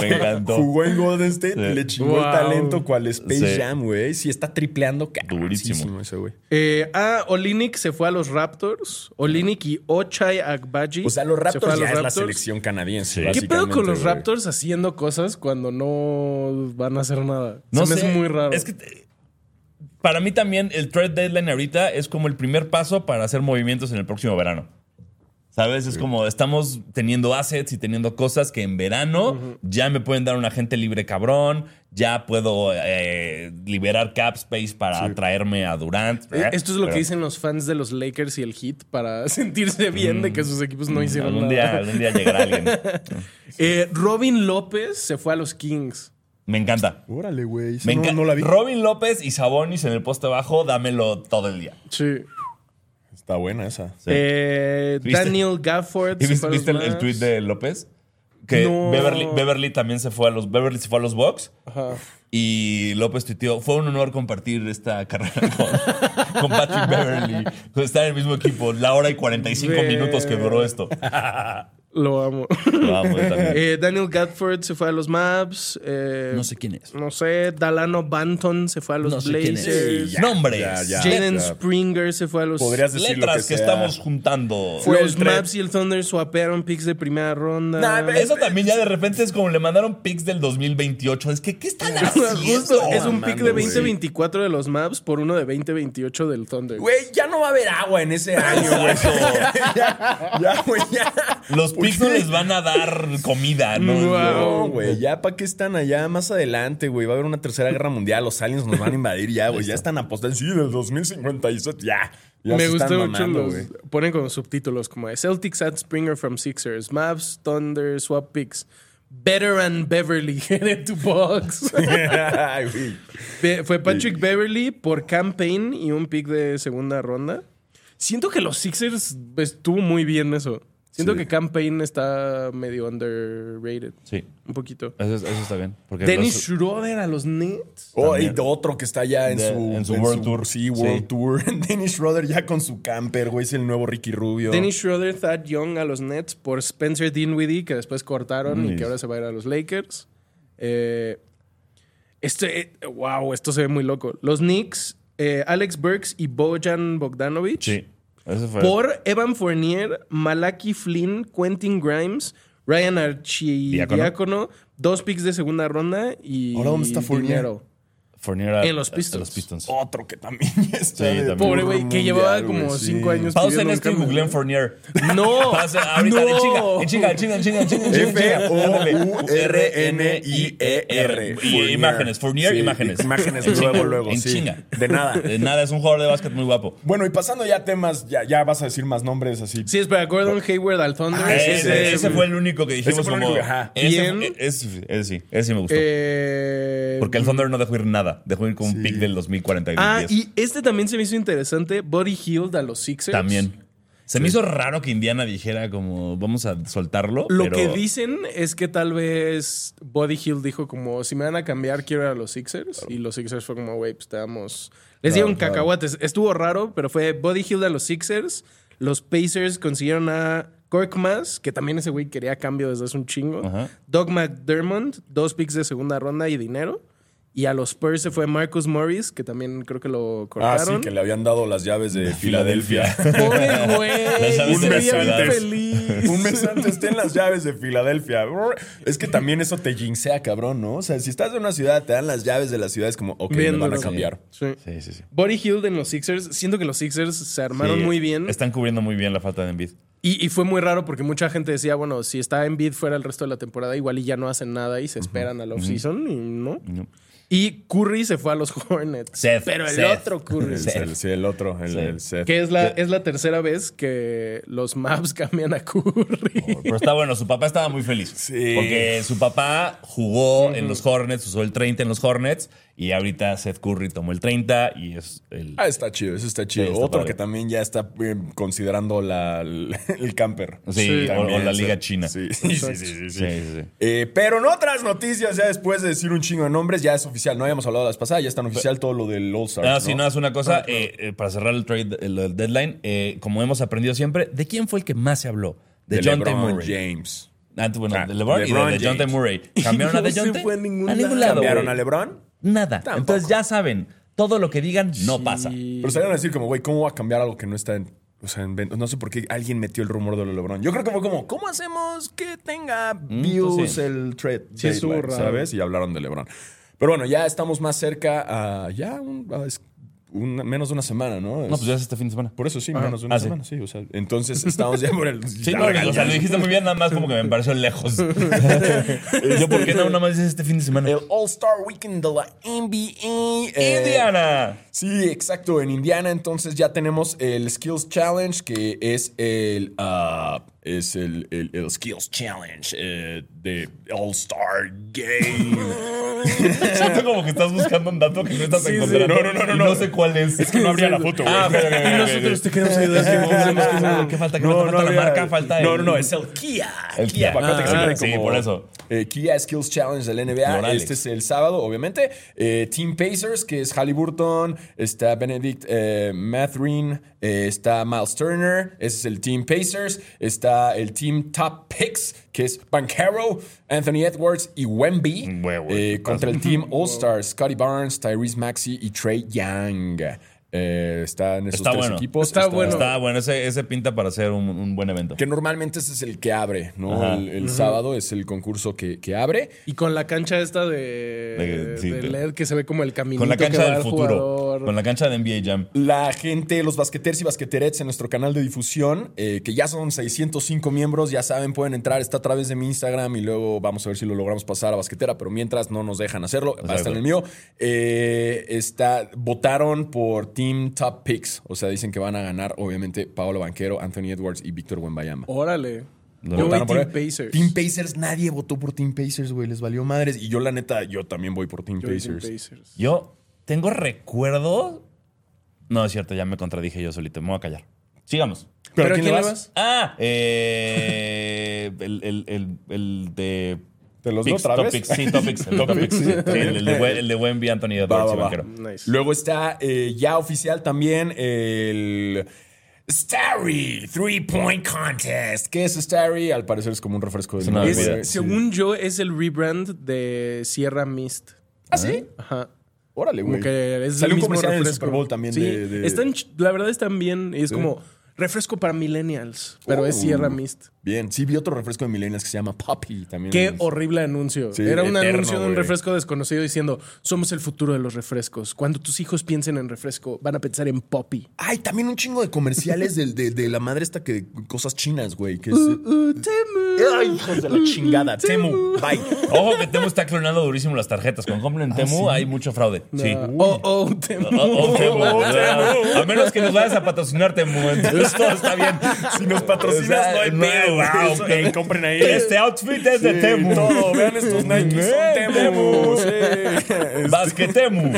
Me encantó. Jugó en Golden State, le chingó el talento cual Space. Jam, güey. Sí, está tripleando Durísimo. ese güey. Eh, ah, Olinik se fue a los Raptors. Olinik y Ochai Agbaji. O sea, los se Raptors fue a ya los es la Raptors. selección canadiense. Sí. ¿Qué pedo con los. Raptors haciendo cosas cuando no van a hacer nada? No se me sé. hace muy raro. Es que para mí también el trade deadline ahorita es como el primer paso para hacer movimientos en el próximo verano. ¿Sabes? Es como estamos teniendo assets y teniendo cosas que en verano ya me pueden dar un agente libre cabrón, ya puedo eh, liberar cap space para traerme a Durant. Eh, Esto es lo Pero que dicen los fans de los Lakers y el Heat para sentirse bien de que sus equipos no hicieron Algún nada. día, algún día llegará alguien. Eh, Robin López se fue a los Kings. Me encanta. Órale, güey. no, encanta. no la vi. Robin López y Sabonis en el poste bajo, dámelo todo el día. Sí. Está buena esa. Sí. Eh, ¿Viste? Daniel Gafford. ¿Y se viste, fue a los viste el, el Mavs. tweet de López? Que No. Beverly, Beverly también se fue a los Beverly se fue a los Bucks Ajá. y López tuiteó, fue un honor compartir esta carrera con, con Patrick Beverly, con estar en el mismo equipo, la hora y 45 Ve. minutos que duró esto. Lo amo. Lo amo, yo también. Eh, Daniel Gatford se fue a los Mavs. eh, No sé quién es. No sé. Dalano Banton se fue a los No sé quién es. Blazers. Ya, Nombres. Jaden. Springer se fue a los. Podrías decir lo que, Letras que, sea. estamos juntando. Fue los. Mavs y el Thunder swapearon picks de primera ronda. Nah, eso también ya de repente es como le mandaron picks del 2028. Es que, ¿qué están haciendo? Justo es un pick de güey. 2024 de los Mavs por uno de 2028 del Thunder. Güey, ya no va a haber agua en ese año, güey. ya, ya, güey, ya. Los ¿Por picks no les van a dar comida, ¿no? No, güey, ya para qué están allá más adelante, güey. Va a haber una tercera guerra mundial, los aliens nos van a invadir ya, güey. Ya están apostando, sí, del 2057, ya. ya Me gustó mucho mamando, los. güey. Ponen como subtítulos como Celtics at Springer from Sixers, Mavs, Thunder, swap picks. Better and Beverly headed to Bucks. Ay, güey. Be- Fue Patrick Beverly por campaign y un pick de segunda ronda. Siento que los Sixers estuvo muy bien eso. Siento Sí. que Campaign está medio underrated. Sí, Un poquito. eso, eso está bien. Porque Dennis los- Schroeder a los Nets. Oh, y También. otro que está ya en, De- su, en su World Tour. Sí, World Sí. Tour. Dennis Schroeder ya con su camper, güey. Es el nuevo Ricky Rubio. Dennis Schroeder, Thad Young a los Nets por Spencer Dinwiddie, que después cortaron y que ahora se va a ir a los Lakers. Eh, este, eh, wow, esto se ve muy loco. Los Knicks, eh, Alex Burks y Bojan Bogdanovic. Sí, eso fue. Por Evan Fournier, Malaki Flynn, Quentin Grimes, Ryan Archidiácono, dos picks de segunda ronda y Ahora, ¿dónde está Fournier? dinero. Fournier a- En los a Pistons. los Pistons. Otro que también está. Sí, de también. Pobre güey, que llevaba como cinco sí. años. Pausen esto y googleen Fournier. No, Pausa ahorita, no. en chinga, en chinga, en chinga, en chinga, en chinga, en chinga. F-O-U-R-N-I-E-R. Y imágenes, Fournier, Sí, imágenes. Imágenes En luego, chinga, luego. En sí. chinga. De nada. De nada, es un jugador de básquet muy guapo. Bueno, y pasando ya a temas, ya, ya vas a decir más nombres así. Sí, espera, Gordon Hayward al Thunder. Ah, Ese, ese- ese fue el único que dijimos ese fue el como. único que- ajá. Ese, Bien. fue- ese- ese sí, ese sí me gustó. Eh, Porque el Thunder no dejó ir nada. Dejó ir con un Sí. pick del 2040 y Ah, 10. y este también se me hizo interesante. Body Hield a los Sixers. También. Se me hizo raro que Indiana dijera como vamos a soltarlo. Lo pero- que dicen es que tal vez Body Hill dijo como, si me van a cambiar, quiero ir a los Sixers. Y los Sixers fue como, güey, pues te damos... Les dieron claro. cacahuates. Estuvo raro, pero fue Body Hill a los Sixers. Los Pacers consiguieron a Korkmaz, que también ese güey quería cambio desde hace un chingo. Ajá. Doug McDermott, dos picks de segunda ronda y dinero. Y a los Spurs se fue Marcus Morris, que también creo que lo Ah, cortaron. sí, que le habían dado las llaves de Filadelfia. Pobre güey, bien ciudad. feliz. Un mes antes ten las llaves de Filadelfia. Es que también eso te jinxea, cabrón, ¿no? O sea, si estás en una ciudad, te dan las llaves de la ciudad, es como, ok, Bien me van a cambiar. Sí. Sí, sí, sí. Body Hill en los Sixers, siento que los Sixers se armaron Sí, muy bien. Están cubriendo muy bien la falta de Embiid. Y, y fue muy raro porque mucha gente decía, bueno, si está en bid fuera el resto de la temporada, igual y ya no hacen nada y se esperan al offseason y no. No. Y Curry se fue a los Hornets. Seth, pero el Seth. otro Curry. El, Sí. el- sí, el otro, el, Sí. el Seth. Que es la, es la tercera vez que los Maps cambian a Curry. Pero está bueno, su papá estaba muy feliz. Sí. Porque su papá jugó en los Hornets, usó el 30 en los Hornets y ahorita Seth Curry tomó el 30 y es el... Ah, está chido, eso está chido. Sí, está Otro padre. que también ya está eh, considerando la, el, el camper. Sí, o- También, o la sí. Liga China. Sí, sí, sí, sí, sí, Sí, sí. sí, sí. Eh, pero en otras noticias, ya después de decir un chingo de nombres, ya es oficial. No habíamos hablado las pasadas, ya es tan oficial todo lo del All-Star. Ah, sí, no, es una cosa, eh, eh, para cerrar el trade, el, el deadline, eh, como hemos aprendido siempre, ¿de quién fue el que más se habló? De, De John T. LeBron Murray. James. Antes, bueno, Ah, de LeBron, y LeBron de, de John T. James. Murray. ¿Cambiaron a No de se John T? fue a ningún a ningún lado. lado. ¿Cambiaron a LeBron? Nada. Tampoco. Entonces ya saben, todo lo que digan no pasa. Pero salieron a decir como, güey, ¿cómo va a cambiar algo que no está en... O sea, en no sé por qué alguien metió el rumor de lo de LeBron. Yo creo que fue como, ¿cómo hacemos que tenga views pues sí. el trade? Sí. ¿Sabes? Y hablaron de LeBron. Pero bueno, ya estamos más cerca a ya un- a es- un- menos de una semana, ¿no? No, pues ya es este fin de semana. Por eso sí, menos de una Ah, sí. semana, sí. O sea, entonces estamos ya por el... Sí, no, o sea, lo dijiste muy bien, nada más como que me pareció lejos. Yo, ¿por qué no nada más dices este fin de semana? El All-Star Weekend de la NBA. eh, ¡Indiana! Sí, exacto, en Indiana entonces ya tenemos el Skills Challenge, que es el, ah, es el, el- el Skills Challenge eh, de All-Star Game. Siento como que estás buscando un dato que no estás sí. encontrando. No, no, no, no, no. no sé cuál es. Es que no habría la foto, güey. Ah, ok, ok, ok, Y ok, nosotros te queremos ayudar. Que no qué es- ¿Qué falta? ¿Qué falta? Falta la marca, falta No, el- no, no, es el Kia. El Kia. Que Ah, sí, por eso. eh, Kia Skills Challenge del NBA. Este es el sábado, obviamente. Eh, Team Pacers, que es Halliburton, está Benedict eh, Mathurin, eh, está Miles Turner, ese es el Team Pacers. Está el Team Top Picks, que es Anthony Edwards y Wemby. Eh, ¿qué contra el Team All Stars, Scotty Barnes, Tyrese Maxey y Trey Young. Eh, están esos Está tres bueno. equipos. Está bueno. Está bueno, ese, ese pinta para ser un, un buen evento. Que normalmente ese es el que abre, ¿no? Ajá. El, el sábado es el concurso que, que abre. Y con la cancha esta de, De- sí, de de- LED que se ve como el caminito Con la que cancha va del futuro. jugador. Con la cancha de NBA Jam. La gente, los basqueteros y basqueterets en nuestro canal de difusión, eh, que ya son 605 miembros, ya saben, pueden entrar, está a través de mi Instagram y luego vamos a ver si lo logramos pasar a basquetera, pero mientras no nos dejan hacerlo, va a estar en el mío. Eh, está, votaron por Team Top Picks, o sea, dicen que van a ganar, obviamente, Paolo Banquero, Anthony Edwards y Víctor Wembayama. Órale. Lo Yo voy Votaron por Team. Pacers. Team Pacers, nadie votó por Team Pacers, güey, les valió madres. Y yo, la neta, yo también voy por Team Yo voy Team Pacers. Pacers. Yo tengo recuerdo. No, es cierto, ya me contradije yo solito. Me voy a callar. Sigamos. ¿Pero, ¿a quién, le vas? Ah, eh, el, el, el, el de. ¿Te los digo Picks, otra vez? Topics, sí, Topics. el de Topics. Sí, el, el de, buen- el de Wemby, Anthony Edwards Va, va, y va. banquero. Nice. Luego está eh, ya oficial también el Starry Three Point Contest. ¿Qué es Starry? Al parecer es como un refresco de una limón, Es- según yo, es el rebrand de Sierra Mist. ¿Ah, sí? Ajá. Órale, güey. que es Salió el un mismo comercial en el refresco. Super Bowl también Sí, de- de- están ch- la verdad están bien. Es como refresco para millennials, pero es Uh. Sierra Mist. Bien, sí, vi otro refresco de millennials que se llama Poppy también. Qué horrible anuncio. Sí, Era un eterno, anuncio de un refresco desconocido diciendo, somos el futuro de los refrescos. Cuando tus hijos piensen en refresco, van a pensar en Poppy. Ay, también un chingo de comerciales del- de, de la madre esta que cosas chinas, güey. Que es, Uh, Ay, hijos de la chingada. Temu, bye. Ojo que Temu está clonando durísimo las tarjetas. Con compren Temu hay mucho fraude. Sí. Oh, oh, Temu. Oh, oh, Temu. A menos que nos vayas a patrocinar Temu. Entonces todo está bien. Si nos patrocinas, O sea, no hay no Eso, ok. Compren ahí. Este outfit es de Sí, Temu. Todo, vean estos Nike, son Temu. Sí. Basquetemu.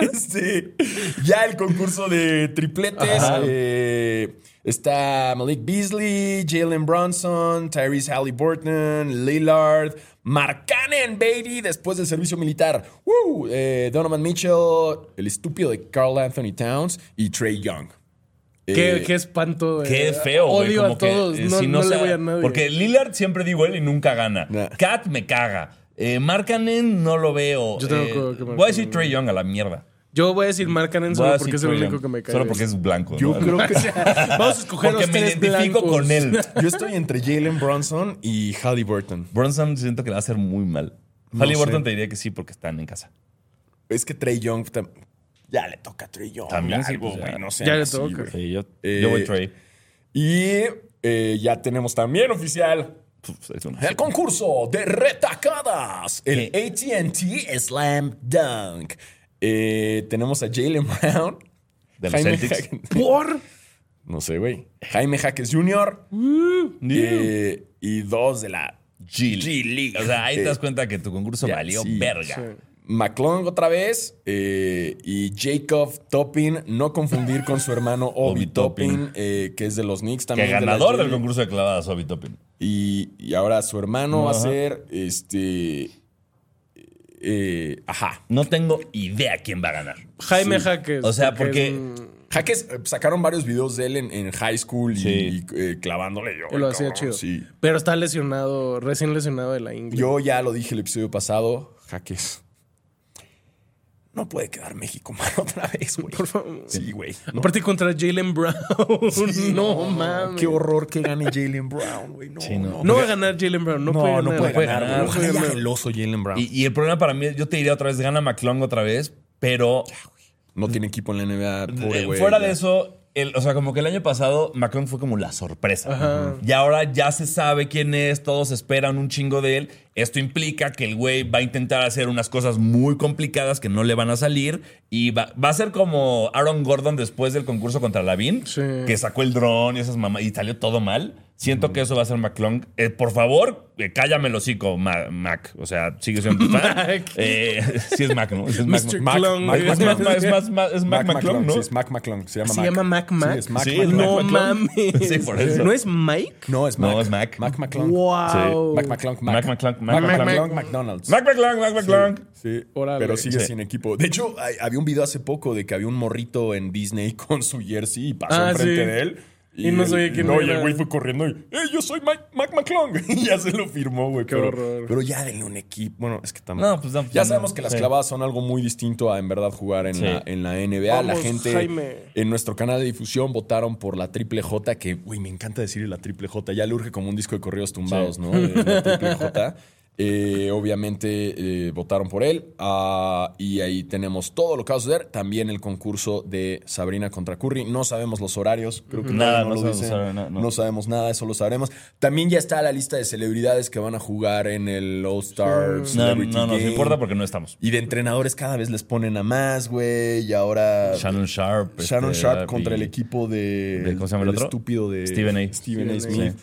Este, ya el concurso de tripletes. eh, está Malik Beasley, Jalen Bronson, Tyrese Halliburton, Lillard, Mark Cannon, baby, después del servicio militar. Woo, eh, Donovan Mitchell, el estúpido de Carl Anthony Towns y Trey Young. Qué, Eh, qué espanto. eh. Qué feo, güey. Odio como a que, todos. eh, no si no le sea- voy a nadie. Porque Lillard siempre digo él y nunca gana. Nah. Kat me caga. Eh, Markkanen no lo veo. Yo tengo Eh, que- que voy a decir. Trey Young a la mierda. Yo voy a decir Mark Cannon Voy a solo decir porque es el único Young. que me cae. Solo porque es blanco. Yo ¿no? creo que Vamos a escoger Porque los me tres identifico blancos. con él. yo estoy entre Jalen Bronson y Halliburton. Bronson siento que le va a hacer muy mal. No Halliburton sé. te diría que sí porque están en casa. Es que Trey Young ya le toca a Trey Young. También sí, algo, pues, ya. güey, no sé. Ya le así, toca. güey. Sí, yo, Eh, yo voy Trey. Y eh, ya tenemos también oficial Puf, es un- el concurso de retacadas. El. ATT Slam Dunk. Eh, tenemos a Jalen Brown. De los Celtics. ¿Por? no sé, güey. Jaime Jaques Jr. eh, y dos de la G G League. O sea, ahí Eh, te das cuenta que tu concurso ya, valió sí. verga. McClung otra vez eh, y Jacob Toppin, no confundir con su hermano Obi Toppin, eh, que es de los Knicks Que también. la ganador del concurso de clavadas, Obi Toppin. Y, y ahora su hermano va a ser este. eh, ajá. No tengo idea quién va a ganar. Jaime Jaques. O sea, porque- él- Jaques eh, sacaron varios videos de él en, en high school y, Sí. y, eh, clavándole yo. lo hacía chido. Sí. Pero está lesionado, recién lesionado de la ingle. Yo ya lo dije el episodio pasado, Jaques. No puede quedar México mal otra vez, güey. Por favor. Sí, güey. No, Aparte contra Jalen Brown. Sí, no, mames. Qué horror que gane Jalen Brown, güey. No, Sí, no. No va a ganar Jalen Brown. No, No, puede no ganar. puede puede ganar. ganar. No puede ya ganar. el oso Jalen Brown. Y, y el problema para mí, yo te diría otra vez, gana McClung otra vez, pero no tiene equipo en la NBA, pobre eh, güey. fuera ya. de eso, el- o sea, como que el año pasado McClung fue como la sorpresa. Y ahora ya se sabe quién es, todos esperan un chingo de él. Esto implica que el güey va a intentar hacer unas cosas muy complicadas que no le van a salir y va, va a ser como Aaron Gordon después del concurso contra Lavin, Sí. que sacó el dron y esas mamás y salió todo mal. Siento que eso va a ser McClung. Eh, por favor, eh, cállame el hocico, Ma- Mac. O sea, sigue siendo tu fan. Mac. Eh, sí es Mac, ¿no? Sí es Mac. Mr. Mac. Clung. Mac- Es más, es más, más- es Mac, Mac McClung, ¿no? Sí, es Mac McClung. Se llama ¿Se Mac. llama Mac Mac? Sí, es Mac Sí, McClung. es No McClung. mames. Sí, por eso. ¿No es Mike? No, es Mac. No, es Mac. Mac McClung. Wow. Mac McClung. Mac McClung. Mac Mac McClung. McDonald's. Mac McClung, Mac McClung. Sí, Órale. pero sigue sin equipo. De hecho, hay- había un video hace poco de que había un morrito en Disney con su jersey y pasó Ah, enfrente de él. Y no el- sabía quién no, y el güey fue corriendo y, ¡eh, yo soy Mac, Mac McClung! Y ya se lo firmó, güey. Qué pero, horror. Pero ya denle un equipo. Bueno, es que también. No, pues no, pues ya no. sabemos que las Sí. clavadas son algo muy distinto a en verdad jugar en, Sí. la, en la NBA. la gente Jaime. en nuestro canal de difusión votaron por la triple J, que, güey, me encanta decirle la triple J. Ya le urge como un disco de correos tumbados, ¿no? Eh, La triple J. Eh, obviamente eh, votaron por él. Ah, y ahí tenemos todo lo que va a suceder. También el concurso de Sabrina contra Curry. No sabemos los horarios. Creo que Nada, todavía no lo sabemos horarios, no, no. No sabemos nada, eso lo sabremos. También ya está la lista de celebridades que van a jugar en el All-Star No, Celebrity no nos Game. importa porque no estamos. Y de entrenadores cada vez les ponen a más, güey. Y ahora. Shannon Sharp. Shannon este, Sharp contra y- el equipo de. de- ¿cómo se llama el otro? estúpido de. Stephen A. Stephen A. Stephen A. Smith.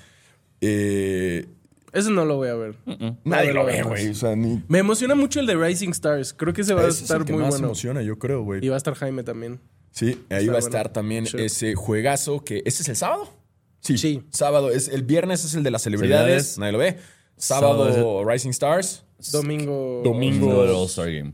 Eh, Ese no lo voy a ver. nadie No, lo ve, güey. O sea, ni. Me emociona mucho el de Rising Stars. Creo que ese va a Ese es estar el que muy más bueno. emociona, yo creo, güey. Y va a estar Jaime también. Sí, ahí Está va a bueno. estar también ese juegazo que. ¿Ese es el sábado? Sí. Sí. Sábado. Es, el viernes es el de las celebridades. Celebridades. Nadie lo ve. Sábado, Sábado Rising Stars. Domingo. Domingo. Domingo del All-Star Game.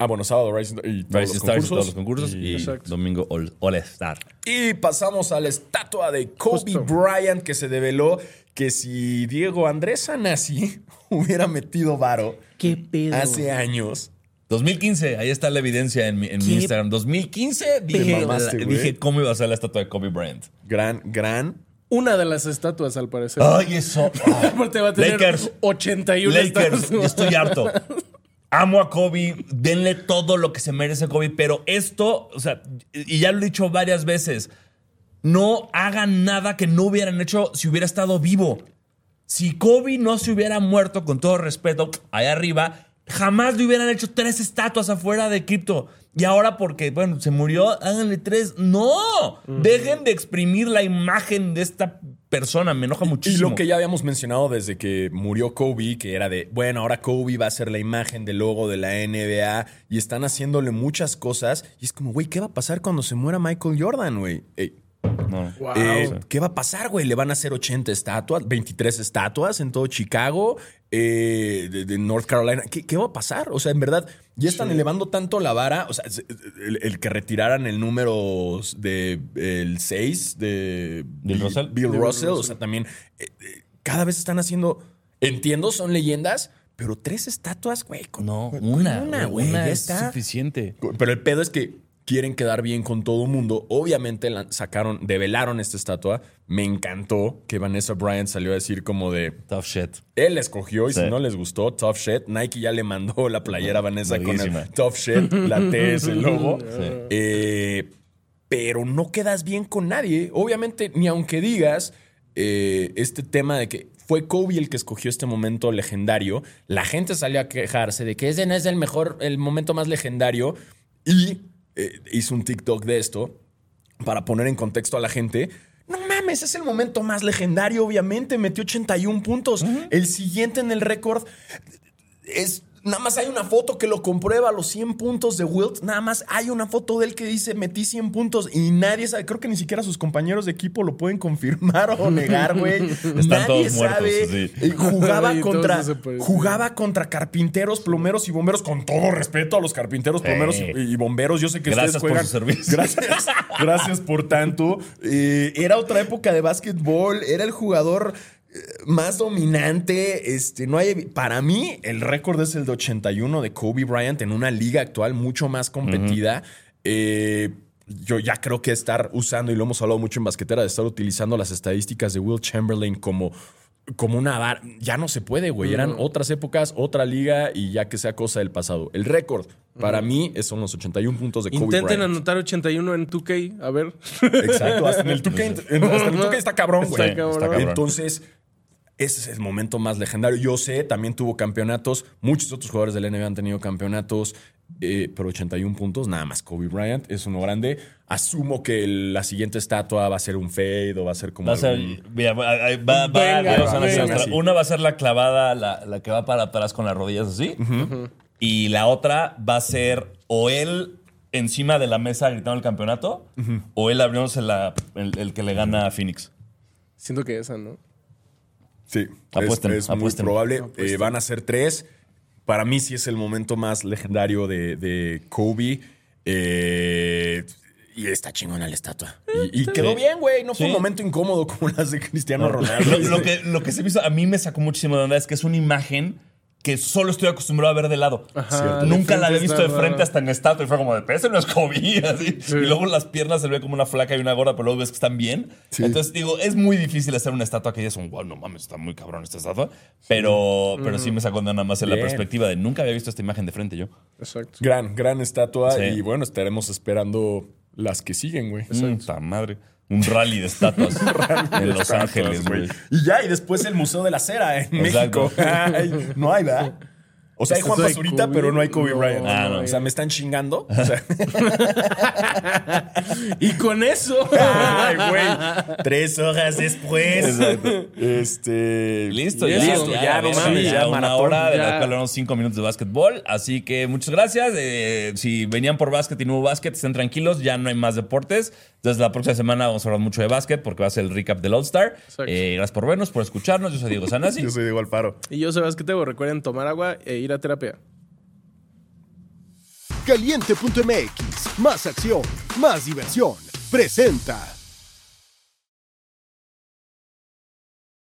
Ah, bueno, sábado Rising y todos Rising los Stars y concursos. todos los concursos. Y, Exacto. domingo All- All-Star. Y pasamos a la estatua de Kobe Justo. Bryant que se develó que si Diego Andrés Anasi hubiera metido varo ¿Qué pedo? hace años. 2015, ahí está la evidencia en mi, en mi ¿Qué Instagram. 2015 dije, pedo? mamaste, la- güey. dije cómo iba a ser la estatua de Kobe Bryant. Gran, gran. Una de las estatuas, al parecer. Ay, eso. Aparte va a tener Lakers. 81 Lakers, estatuas. yo estoy harto. Amo a Kobe, denle todo lo que se merece Kobe, pero esto, o sea, y ya lo he dicho varias veces, no hagan nada que no hubieran hecho si hubiera estado vivo. Si Kobe no se hubiera muerto, con todo respeto, allá arriba, jamás le hubieran hecho tres estatuas afuera de cripto. Y ahora porque, bueno, se murió, háganle tres. No, dejen de exprimir la imagen de esta persona, me enoja Y muchísimo. lo que ya habíamos mencionado desde que murió Kobe, que era de, bueno, ahora Kobe va a ser la imagen del logo de la NBA y están haciéndole muchas cosas. Y es como, güey, ¿qué va a pasar cuando se muera Michael Jordan, güey? Ey, No. Wow. Eh, ¿Qué va a pasar, güey? Le van a hacer 80 estatuas, 23 estatuas en todo Chicago, eh, de, de North Carolina. ¿Qué, qué va a pasar? O sea, en verdad, ya están elevando tanto la vara. O sea, el, el que retiraran el número de el 6 de Bill Russell. Bill Russell. O sea, también eh, eh, cada vez están haciendo. Entiendo, son leyendas, pero tres estatuas, güey. con- No, con una, una, güey, güey. una ya es está. suficiente. Pero el pedo es que quieren quedar bien con todo el mundo. Obviamente la- sacaron, develaron esta estatua. Me encantó que Vanessa Bryant salió a decir como de Tough shit. él escogió y Sí. si no les gustó, tough shit. Nike ya le mandó la playera a Vanessa con el tough shit, la T es el logo. Sí. Eh, pero no quedas bien con nadie. Obviamente, ni aunque digas eh, este tema de que fue Kobe el que escogió este momento legendario, la gente salió a quejarse de que ese no es el mejor, el momento más legendario y eh, hizo un TikTok de esto para poner en contexto a la gente. No mames, es el momento más legendario, obviamente. Metió 81 puntos. El siguiente en el récord es. Nada más hay una foto que lo comprueba, los 100 puntos de Wilt. Nada más hay una foto de él que dice metí 100 puntos y nadie sabe. Creo que ni siquiera sus compañeros de equipo lo pueden confirmar o negar, güey. nadie todos muertos, sabe. sí. Jugaba Sí, contra, jugaba contra carpinteros, plomeros y bomberos. Con todo respeto a los carpinteros, plomeros y, y bomberos. Yo sé que Gracias ustedes por juegan. su servicio. Gracias, gracias por tanto. Eh, era otra época de básquetbol, era el jugador más dominante. Este, no hay, para mí, el récord es el de 81 de Kobe Bryant en una liga actual mucho más competida. Eh, yo ya creo que estar usando, y lo hemos hablado mucho en basquetera, de estar utilizando las estadísticas de Will Chamberlain como, como una var- Ya no se puede, güey. Eran otras épocas, otra liga y ya que sea cosa del pasado. El récord, para mí, son los 81 puntos de Kobe Intenten Bryant. anotar 81 en 2K, a ver. Exacto, hasta en el 2K, en- hasta en el 2K está cabrón, güey. Está cabrón. Entonces, ese es el momento más legendario. Yo sé, también tuvo campeonatos. Muchos otros jugadores del NBA han tenido campeonatos, eh, pero 81 puntos, nada más. Kobe Bryant es uno grande. Asumo que el- la siguiente estatua va a ser un fade o va a ser como. Va a ser, va- va- Venga, a otra. Una va a ser la clavada, la, la que va para atrás con las rodillas así. Y la otra va a ser o él encima de la mesa gritando el campeonato, o él abriéndose la, el, el que le gana a Phoenix. Siento que esa, ¿no? Sí, Apuesten, es, es muy probable. Eh, van a ser tres. Para mí sí es el momento más legendario de, de Kobe. Eh, y está chingona la estatua. Y, y quedó Sí. bien, güey. No fue Sí. un momento incómodo como las de Cristiano Ronaldo. Lo, lo que, lo que se me hizo, a mí me sacó muchísimo de onda es que es una imagen que solo estoy acostumbrado a ver de lado. Ajá, Nunca la había visto de frente raro. hasta en estatua y fue como de, "Pero ese no es así. Y luego las piernas se ve como una flaca y una gorda, pero luego ves que están bien. Entonces digo, es muy difícil hacer una estatua que ya es un, wow, no mames, está muy cabrón esta estatua. Pero, pero sí me sacó de onda nada más en la perspectiva de nunca había visto esta imagen de frente yo. Exacto. Gran, gran estatua. Sí. Y bueno, estaremos esperando las que siguen, güey. Puta madre. Un rally de estatuas en Los Ángeles, güey. Y ya, y después el Museo de la Cera en Exacto. México. Ay, no hay, ¿verdad? O sea, hay Juan Esto de Pazurita, Kobe, pero no hay Kobe no, Bryant. Ah, no. O sea, me están chingando. O sea, Y con eso. ay, güey. Tres horas después. Este. Listo, ya, eso, ya, ya, no ya, mames, ya ya, una maratón, hora de ya. la cual hablamos cinco minutos de básquetbol. Así que muchas gracias. Eh, si venían por básquet y no hubo básquet, estén tranquilos, ya no hay más deportes. Entonces la próxima semana vamos a hablar mucho de básquet porque va a ser el recap del All Star. Exacto. Eh, gracias por vernos, por escucharnos. Yo soy Diego Sanasi. Yo soy Diego Alfaro. Y yo que tengo. Recuerden tomar agua e ir terapia. Caliente.mx, más acción, más diversión. Presenta.